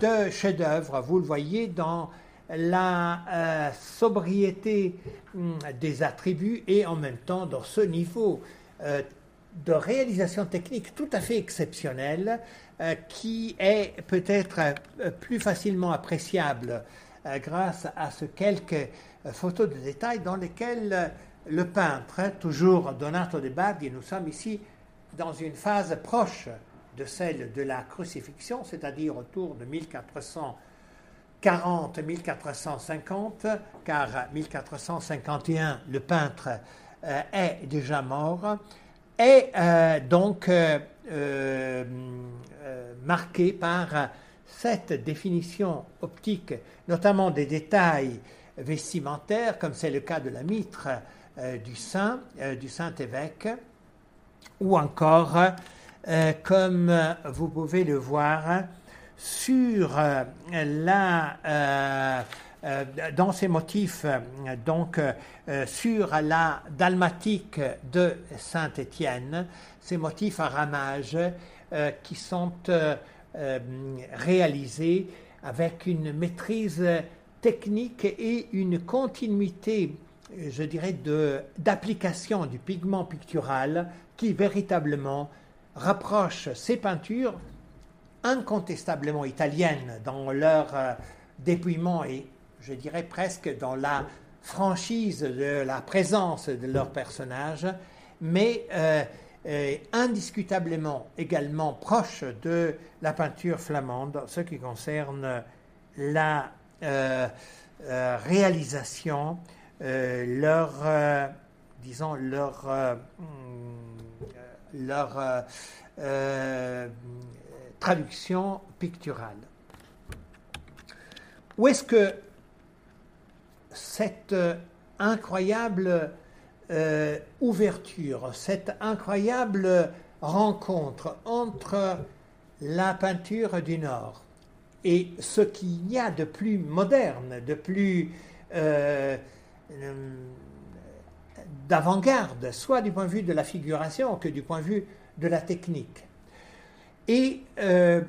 deux chefs-d'œuvre, vous le voyez, dans la euh, sobriété hum, des attributs et en même temps dans ce niveau euh, de réalisation technique tout à fait exceptionnel euh, qui est peut-être plus facilement appréciable grâce à ce quelques photos de détail dans lesquelles le peintre, toujours Donato de Bardi, nous sommes ici dans une phase proche de celle de la crucifixion, c'est-à-dire autour de 1440-1450, car 1451, le peintre euh, est déjà mort, est euh, donc euh, marqué par cette définition optique, notamment des détails vestimentaires, comme c'est le cas de la mitre du saint, du saint évêque, ou encore euh, comme vous pouvez le voir, sur euh, la, euh, dans ces motifs, donc sur la dalmatique de Saint-Étienne, ces motifs à ramage qui sont réalisés avec une maîtrise technique et une continuité, je dirais, d'application du pigment pictural qui véritablement rapproche ces peintures incontestablement italiennes dans leur euh, dépouillement et je dirais presque dans la franchise de la présence de leurs personnages, mais euh, euh, indiscutablement également proche de la peinture flamande, ce qui concerne la réalisation, leur, disons, leur leur euh, euh, traduction picturale. Où est-ce que cette incroyable ouverture, cette incroyable rencontre entre la peinture du Nord et ce qu'il y a de plus moderne, de plus euh, euh, d'avant-garde, soit du point de vue de la figuration que du point de vue de la technique. Et euh,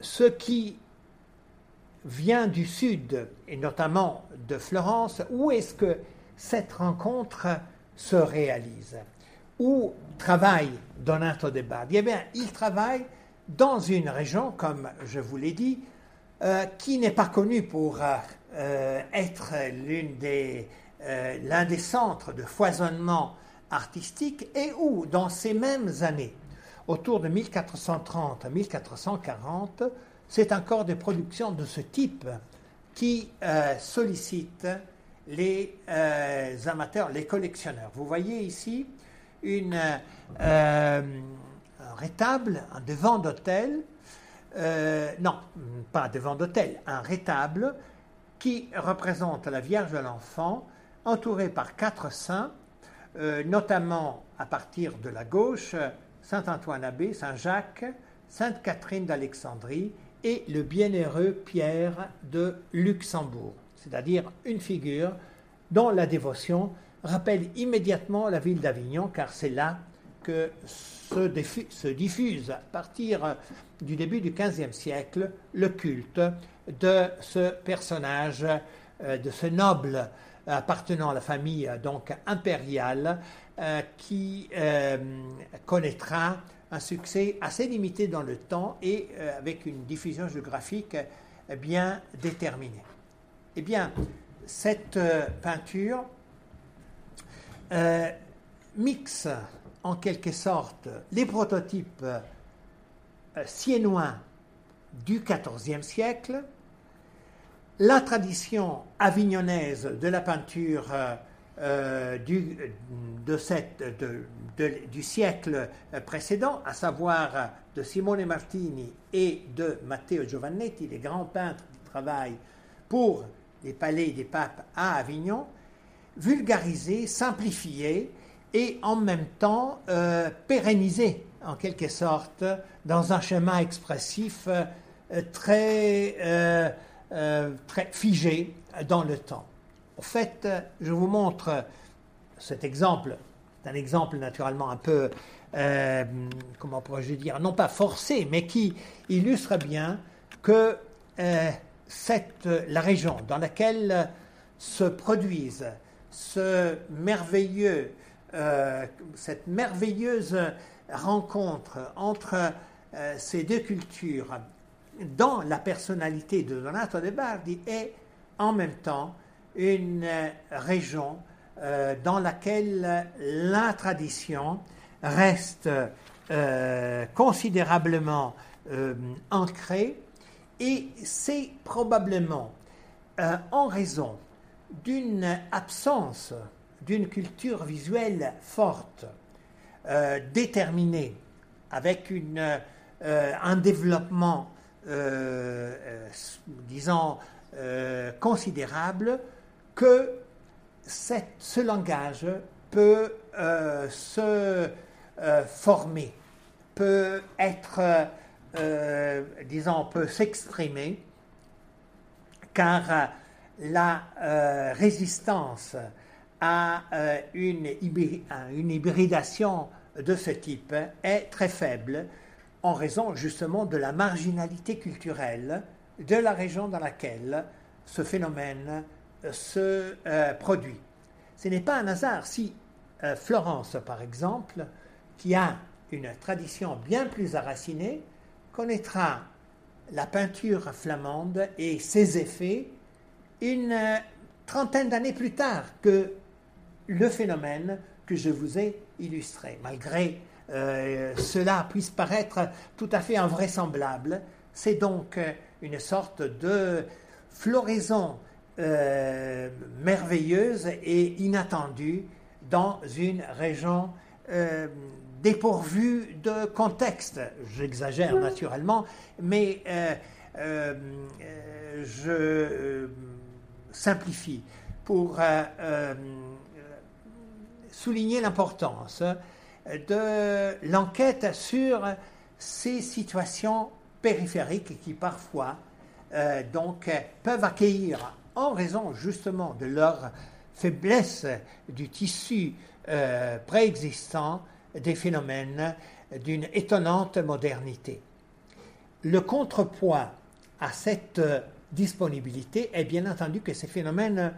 ce qui vient du sud, et notamment de Florence, où est-ce que cette rencontre se réalise? Où travaille Donato de Bardi? Eh bien, il travaille dans une région, comme je vous l'ai dit, euh, qui n'est pas connue pour euh, être euh, l'un des centres de foisonnement artistique et où, dans ces mêmes années, autour de 1430-1440, c'est encore des productions de ce type qui sollicitent les amateurs, les collectionneurs. Vous voyez ici une, un rétable, un devant d'hôtel, euh, non, pas devant d'hôtel, un rétable qui représente la Vierge de l'Enfant, entourée par quatre saints, euh, notamment à partir de la gauche, Saint Antoine Abbé, Saint Jacques, Sainte Catherine d'Alexandrie et le bienheureux Pierre de Luxembourg, c'est-à-dire une figure dont la dévotion rappelle immédiatement la ville d'Avignon, car c'est là que se, diffuse à partir du début du XVe siècle le culte de ce personnage, euh, de ce noble appartenant à la famille donc impériale, euh, qui euh, connaîtra un succès assez limité dans le temps et avec une diffusion géographique bien déterminée. Eh bien, cette peinture mixe en quelque sorte les prototypes euh, siennois du XIVe siècle, la tradition avignonnaise de la peinture euh, du, du, siècle précédent, à savoir de Simone Martini et de Matteo Giovannetti, les grands peintres qui travaillent pour les palais des papes à Avignon, vulgarisée, simplifiée, et en même temps euh, pérennisé en quelque sorte dans un schéma expressif euh, très, euh, très figé dans le temps. En fait, je vous montre cet exemple, un exemple naturellement un peu, comment pourrais-je dire, non pas forcé, mais qui illustre bien que cette, la région dans laquelle se produisent ce merveilleux euh, cette merveilleuse rencontre entre euh, ces deux cultures dans la personnalité de Donato de Bardi est en même temps une région euh, dans laquelle la tradition reste considérablement ancrée et c'est probablement en raison d'une absence d'une culture visuelle forte, euh, déterminée, avec une, euh, un développement, euh, disons, considérable, que ce langage peut se former, peut être, disons, peut s'exprimer, car la résistance à euh, une, une hybridation de ce type est très faible en raison justement de la marginalité culturelle de la région dans laquelle ce phénomène euh, se euh, produit. Ce n'est pas un hasard si Florence, par exemple, qui a une tradition bien plus enracinée, connaîtra la peinture flamande et ses effets une trentaine d'années plus tard que le phénomène que je vous ai illustré. Malgré euh, cela puisse paraître tout à fait invraisemblable, c'est donc euh, une sorte de floraison euh, merveilleuse et inattendue dans une région dépourvu de contexte. J'exagère naturellement, mais je simplifie pour souligner l'importance de l'enquête sur ces situations périphériques qui parfois euh, donc peuvent accueillir en raison justement de leur faiblesse du tissu euh, préexistant des phénomènes d'une étonnante modernité. Le contrepoids à cette disponibilité est bien entendu que ces phénomènes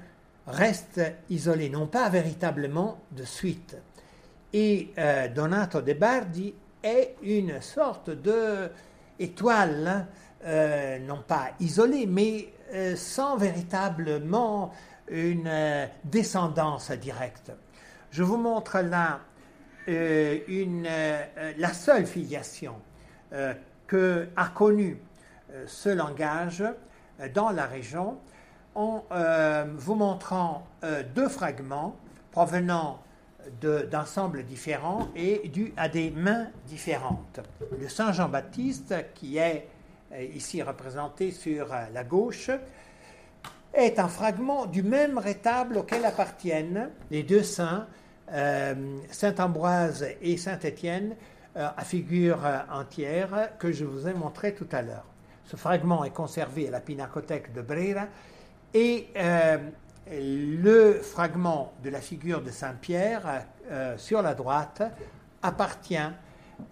restent isolés, non pas véritablement de suite. Et euh, Donato De Bardi est une sorte de étoile, euh, non pas isolée, mais euh, sans véritablement une descendance directe. Je vous montre là une, la seule filiation que a connue ce langage dans la région en vous montrant deux fragments provenant d'ensembles différents et dû à des mains différentes. Le Saint Jean-Baptiste, qui est euh, ici représenté sur euh, la gauche, est un fragment du même rétable auquel appartiennent les deux saints, euh, Saint Ambroise et Saint Étienne, à figure entière, que je vous ai montré tout à l'heure. Ce fragment est conservé à la Pinacothèque de Brera et le fragment de la figure de Saint Pierre euh, sur la droite appartient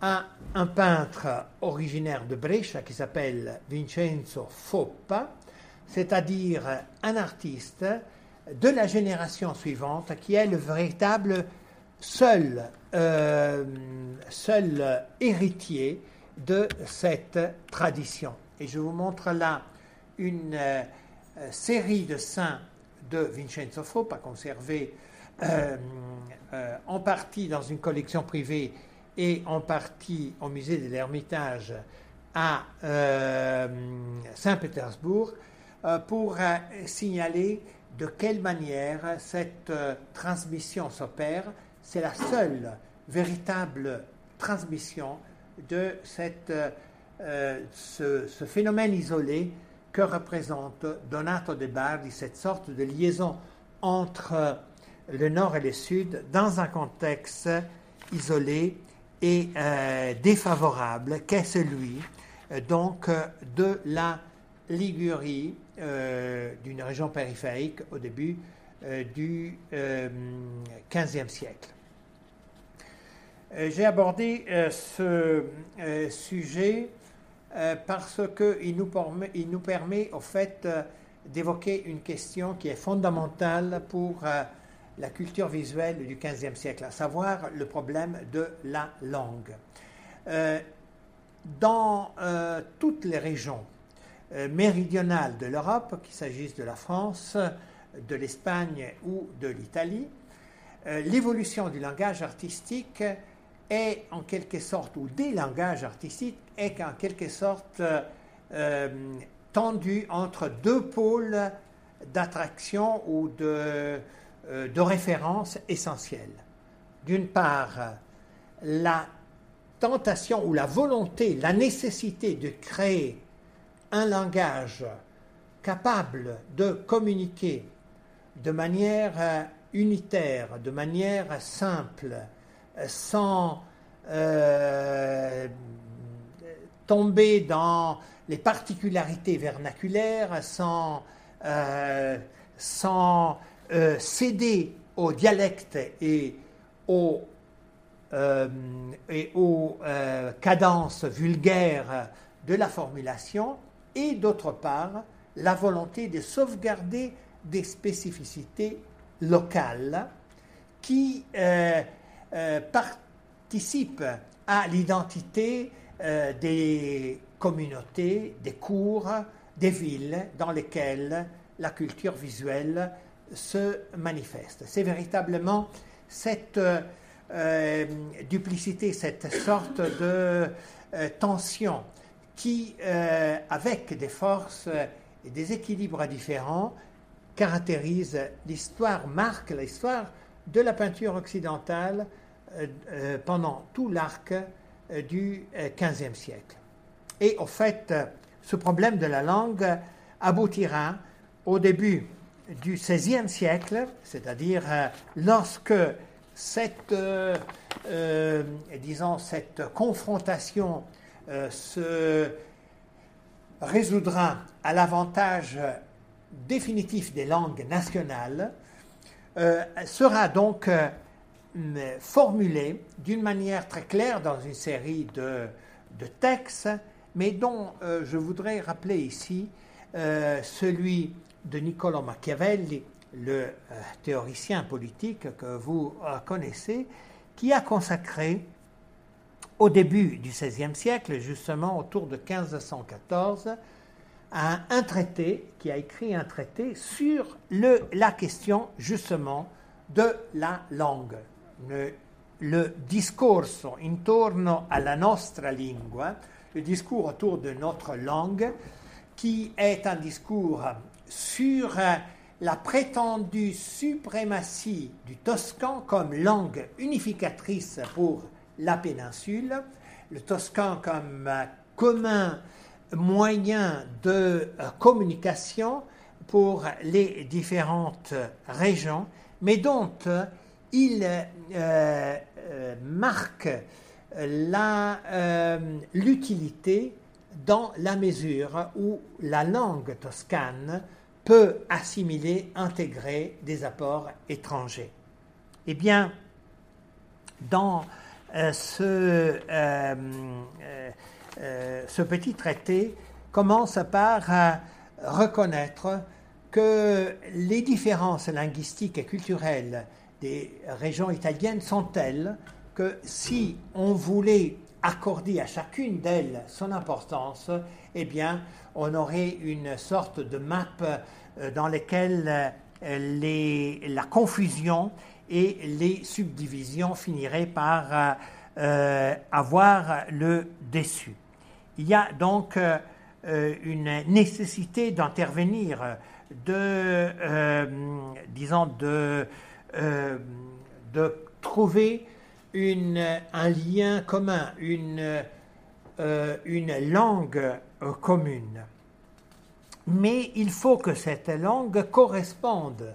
à un peintre originaire de Brescia qui s'appelle Vincenzo Foppa, c'est-à-dire un artiste de la génération suivante qui est le véritable seul, euh, héritier de cette tradition. Et je vous montre là une euh, série de saints de Vincenzo Foppa, conservé euh, euh, en partie dans une collection privée et en partie au musée de l'Ermitage à euh, Saint-Pétersbourg, pour signaler de quelle manière cette transmission s'opère. C'est la seule véritable transmission de cette, ce, ce phénomène isolé que représente Donato de Bardi, cette sorte de liaison entre le nord et le sud dans un contexte isolé et euh, défavorable qu'est celui euh, donc de la Ligurie, euh, d'une région périphérique au début du XVe siècle. J'ai abordé ce sujet euh, parce qu'il nous, permet, nous permet au fait euh, d'évoquer une question qui est fondamentale pour euh, la culture visuelle du XVe siècle, à savoir le problème de la langue. dans toutes les régions méridionales de l'Europe, qu'il s'agisse de la France, de l'Espagne ou de l'Italie, l'évolution du langage artistique est en quelque sorte, ou des langages artistiques, est en quelque sorte euh, euh, tendu entre deux pôles d'attraction ou de, euh, de référence essentielle. D'une part, la tentation ou la volonté, la nécessité de créer un langage capable de communiquer de manière unitaire, de manière simple, sans euh, tomber dans les particularités vernaculaires, euh, sans euh, céder au dialecte et aux, et aux cadences vulgaires de la formulation, et d'autre part, la volonté de sauvegarder des spécificités locales qui euh, participe à l'identité euh, des communautés, des cours, des villes dans lesquelles la culture visuelle se manifeste. C'est véritablement cette euh, duplicité, cette sorte de tension qui, avec des forces et des équilibres différents, caractérise l'histoire, marque l'histoire de la peinture occidentale pendant tout l'arc du XVe siècle. Et au fait, ce problème de la langue aboutira au début du XVIe siècle, c'est-à-dire lorsque cette, disons, cette confrontation se résoudra à l'avantage définitif des langues nationales euh, sera donc euh, formulé d'une manière très claire dans une série de, textes, mais dont euh, je voudrais rappeler ici celui de Niccolò Machiavelli, le théoricien politique que vous connaissez, qui a consacré au début du XVIe siècle, justement autour de 1514, à un traité, qui a écrit un traité sur la question justement de la langue. Le, le intorno alla nostra lingua, le discours autour de notre langue, qui est un discours sur la prétendue suprématie du toscan comme langue unificatrice pour la péninsule, le toscan comme commun moyen de euh, communication pour les différentes régions, mais dont euh, il euh, marque l'utilité dans la mesure où la langue toscane peut assimiler, intégrer des apports étrangers. Eh bien, dans euh, euh, euh, ce petit traité commence par reconnaître que les différences linguistiques et culturelles des régions italiennes sont telles que si on voulait accorder à chacune d'elles son importance, eh bien, on aurait une sorte de map dans laquelle les, la confusion et les subdivisions finiraient par euh, avoir le dessus. Il y a donc euh, une nécessité d'intervenir, de, euh, disons, de trouver un lien commun, une, une langue commune. Mais il faut que cette langue corresponde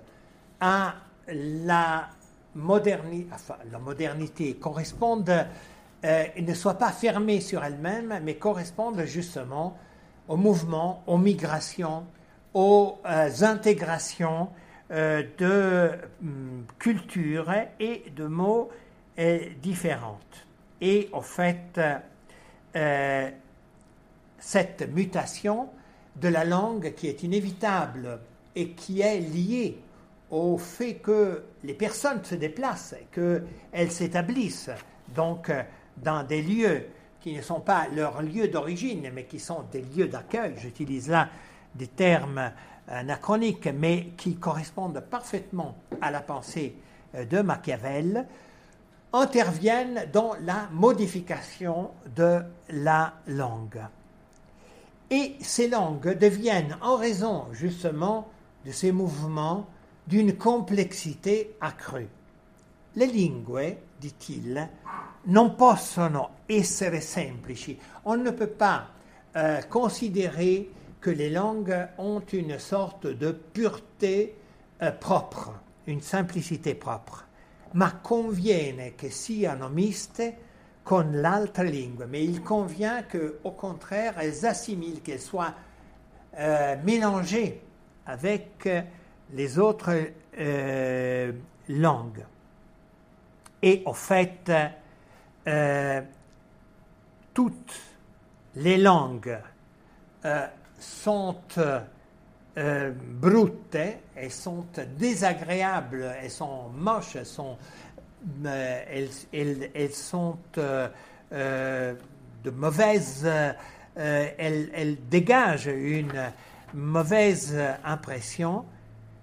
à la la modernité corresponde, euh, ne soit pas fermée sur elle-même, mais corresponde justement au mouvement, aux migrations, aux euh, intégrations euh, de hum, cultures et de mots différentes. Et au fait, cette mutation de la langue qui est inévitable et qui est liée au fait que les personnes se déplacent, qu'elles s'établissent donc euh, dans des lieux qui ne sont pas leurs lieux d'origine, mais qui sont des lieux d'accueil. J'utilise là des termes anachroniques, mais qui correspondent parfaitement à la pensée euh, de Machiavel, interviennent dans la modification de la langue. Et ces langues deviennent, en raison justement de ces mouvements, d'une complessità accrue. Le lingue, dit-il, non possono essere semplici. On ne peut pas euh, considérer que les langues ont une sorte de pureté euh, propre, une simplicité propre, ma conviene che siano miste con l'altra lingua, mais il convient que, au contraire, elles assimilent, qu'elles soient euh, mélangées avec les autres euh, langues. Et en fait, euh, toutes les langues euh, brutes, elles sont désagréables, elles sont moches, elles sont, elles, elles, sont de mauvaises, elles, elles dégagent une mauvaise impression.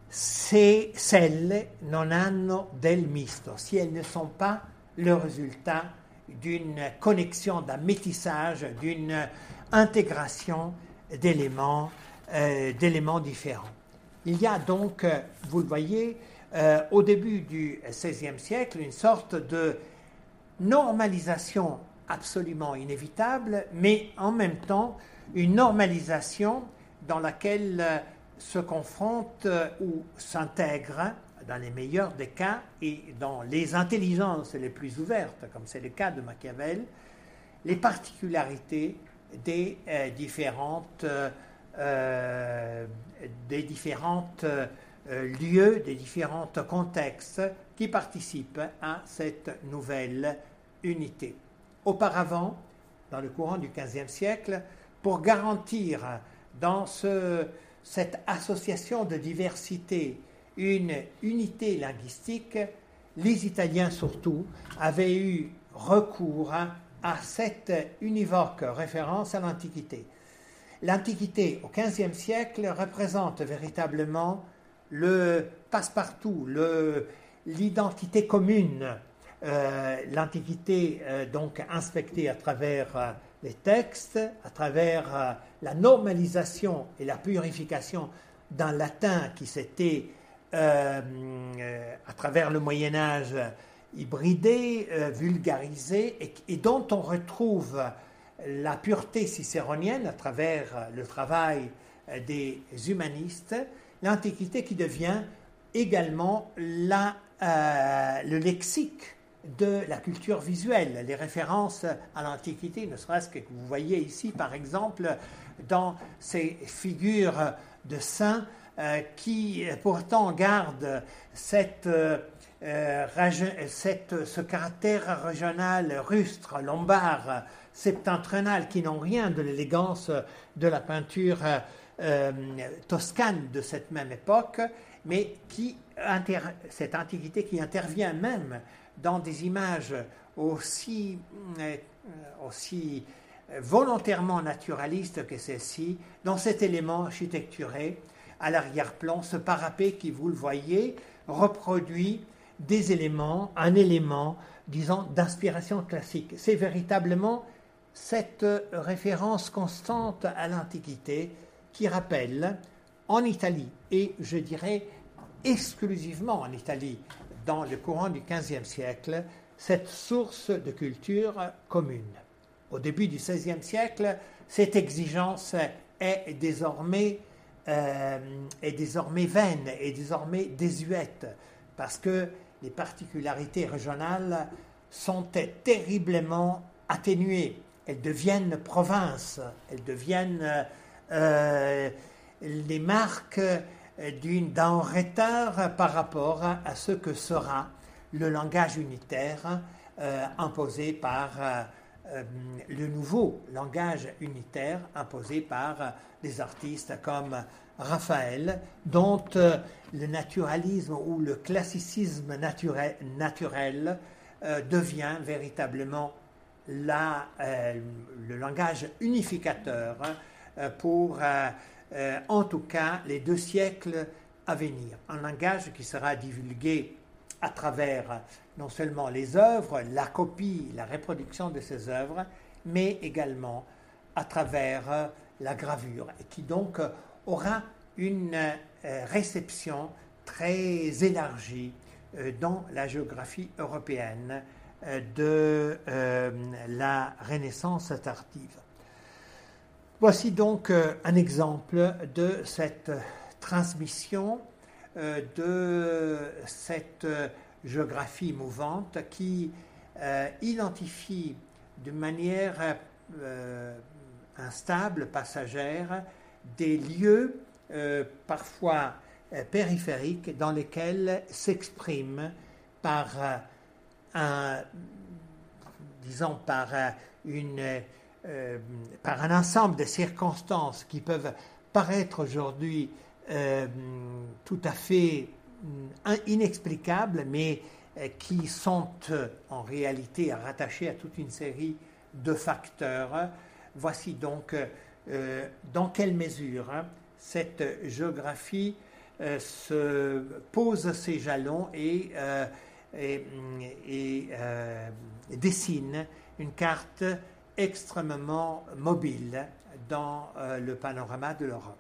Se celle non hanno del misto, si elles ne sont pas le résultat d'une connexion, d'un métissage, d'une intégration d'éléments, euh, d'éléments différents. Il y a donc, vous le voyez, euh, au début du XVIe siècle, une sorte de normalisation absolument inévitable, mais en même temps une normalisation dans laquelle euh, se confrontent euh, ou s'intègrent, dans les meilleurs des cas et dans les intelligences les plus ouvertes, comme c'est le cas de Machiavel, les particularités des euh, différentes, des différentes lieux, des différents contextes qui participent à cette nouvelle unité. Auparavant, dans le courant du XVe siècle, pour garantir dans cette association de diversité une unité linguistique, les Italiens surtout avaient eu recours à cette univoque référence à l'Antiquité. L'Antiquité au XVe siècle représente véritablement le passe-partout, l'identité commune, euh, l'Antiquité euh, donc inspectée à travers euh, les textes, à travers la normalisation et la purification d'un latin qui s'était, à travers le Moyen Âge, hybridé, vulgarisé, et, et, dont on retrouve la pureté cicéronienne à travers le travail des humanistes, l'Antiquité qui devient également euh, le lexique de la culture visuelle, les références à l'Antiquité, ne serait-ce que vous voyez ici, par exemple, dans ces figures de saints euh, qui pourtant gardent cette, euh, cette, ce caractère régional rustre, lombard, septentrional, qui n'ont rien de l'élégance de la peinture euh, toscane de cette même époque, mais qui cette antiquité qui intervient même dans des images aussi, euh, aussi volontairement naturalistes que celles-ci, dans cet élément architecturé à l'arrière-plan, ce parapet qui, vous le voyez, reproduit des éléments, un élément, disons, d'inspiration classique. C'est véritablement cette référence constante à l'Antiquité qui rappelle en Italie, et je dirais exclusivement en Italie, dans le courant du XVe siècle, cette source de culture commune. Au début du XVIe siècle, cette exigence est désormais, euh, est désormais vaine, est désormais désuète, parce que les particularités régionales sont terriblement atténuées. Elles deviennent provinces, elles deviennent euh, les marques d'un retard par rapport à ce que sera le langage unitaire euh, imposé par euh, le nouveau langage unitaire imposé par des artistes comme Raphaël, dont le naturalisme ou le classicisme naturel devient véritablement la, le langage unificateur euh, pour, euh, euh, en tout cas, les deux siècles à venir. Un langage qui sera divulgué à travers non seulement les œuvres, la copie, la reproduction de ces œuvres, mais également à travers la gravure, et qui donc aura une réception très élargie dans la géographie européenne de la Renaissance tardive. Voici donc euh, un exemple de cette transmission euh, de cette euh, géographie mouvante qui identifie de manière instable, passagère, des lieux parfois périphériques dans lesquels s'exprime par disons, par une euh, par un ensemble de circonstances qui peuvent paraître aujourd'hui euh, tout à fait euh, inexplicables, mais qui sont en réalité rattachés à toute une série de facteurs. Voici donc dans quelle mesure hein, cette géographie se pose ses jalons et, et dessine une carte extrêmement mobile dans euh, le panorama de l'Europe.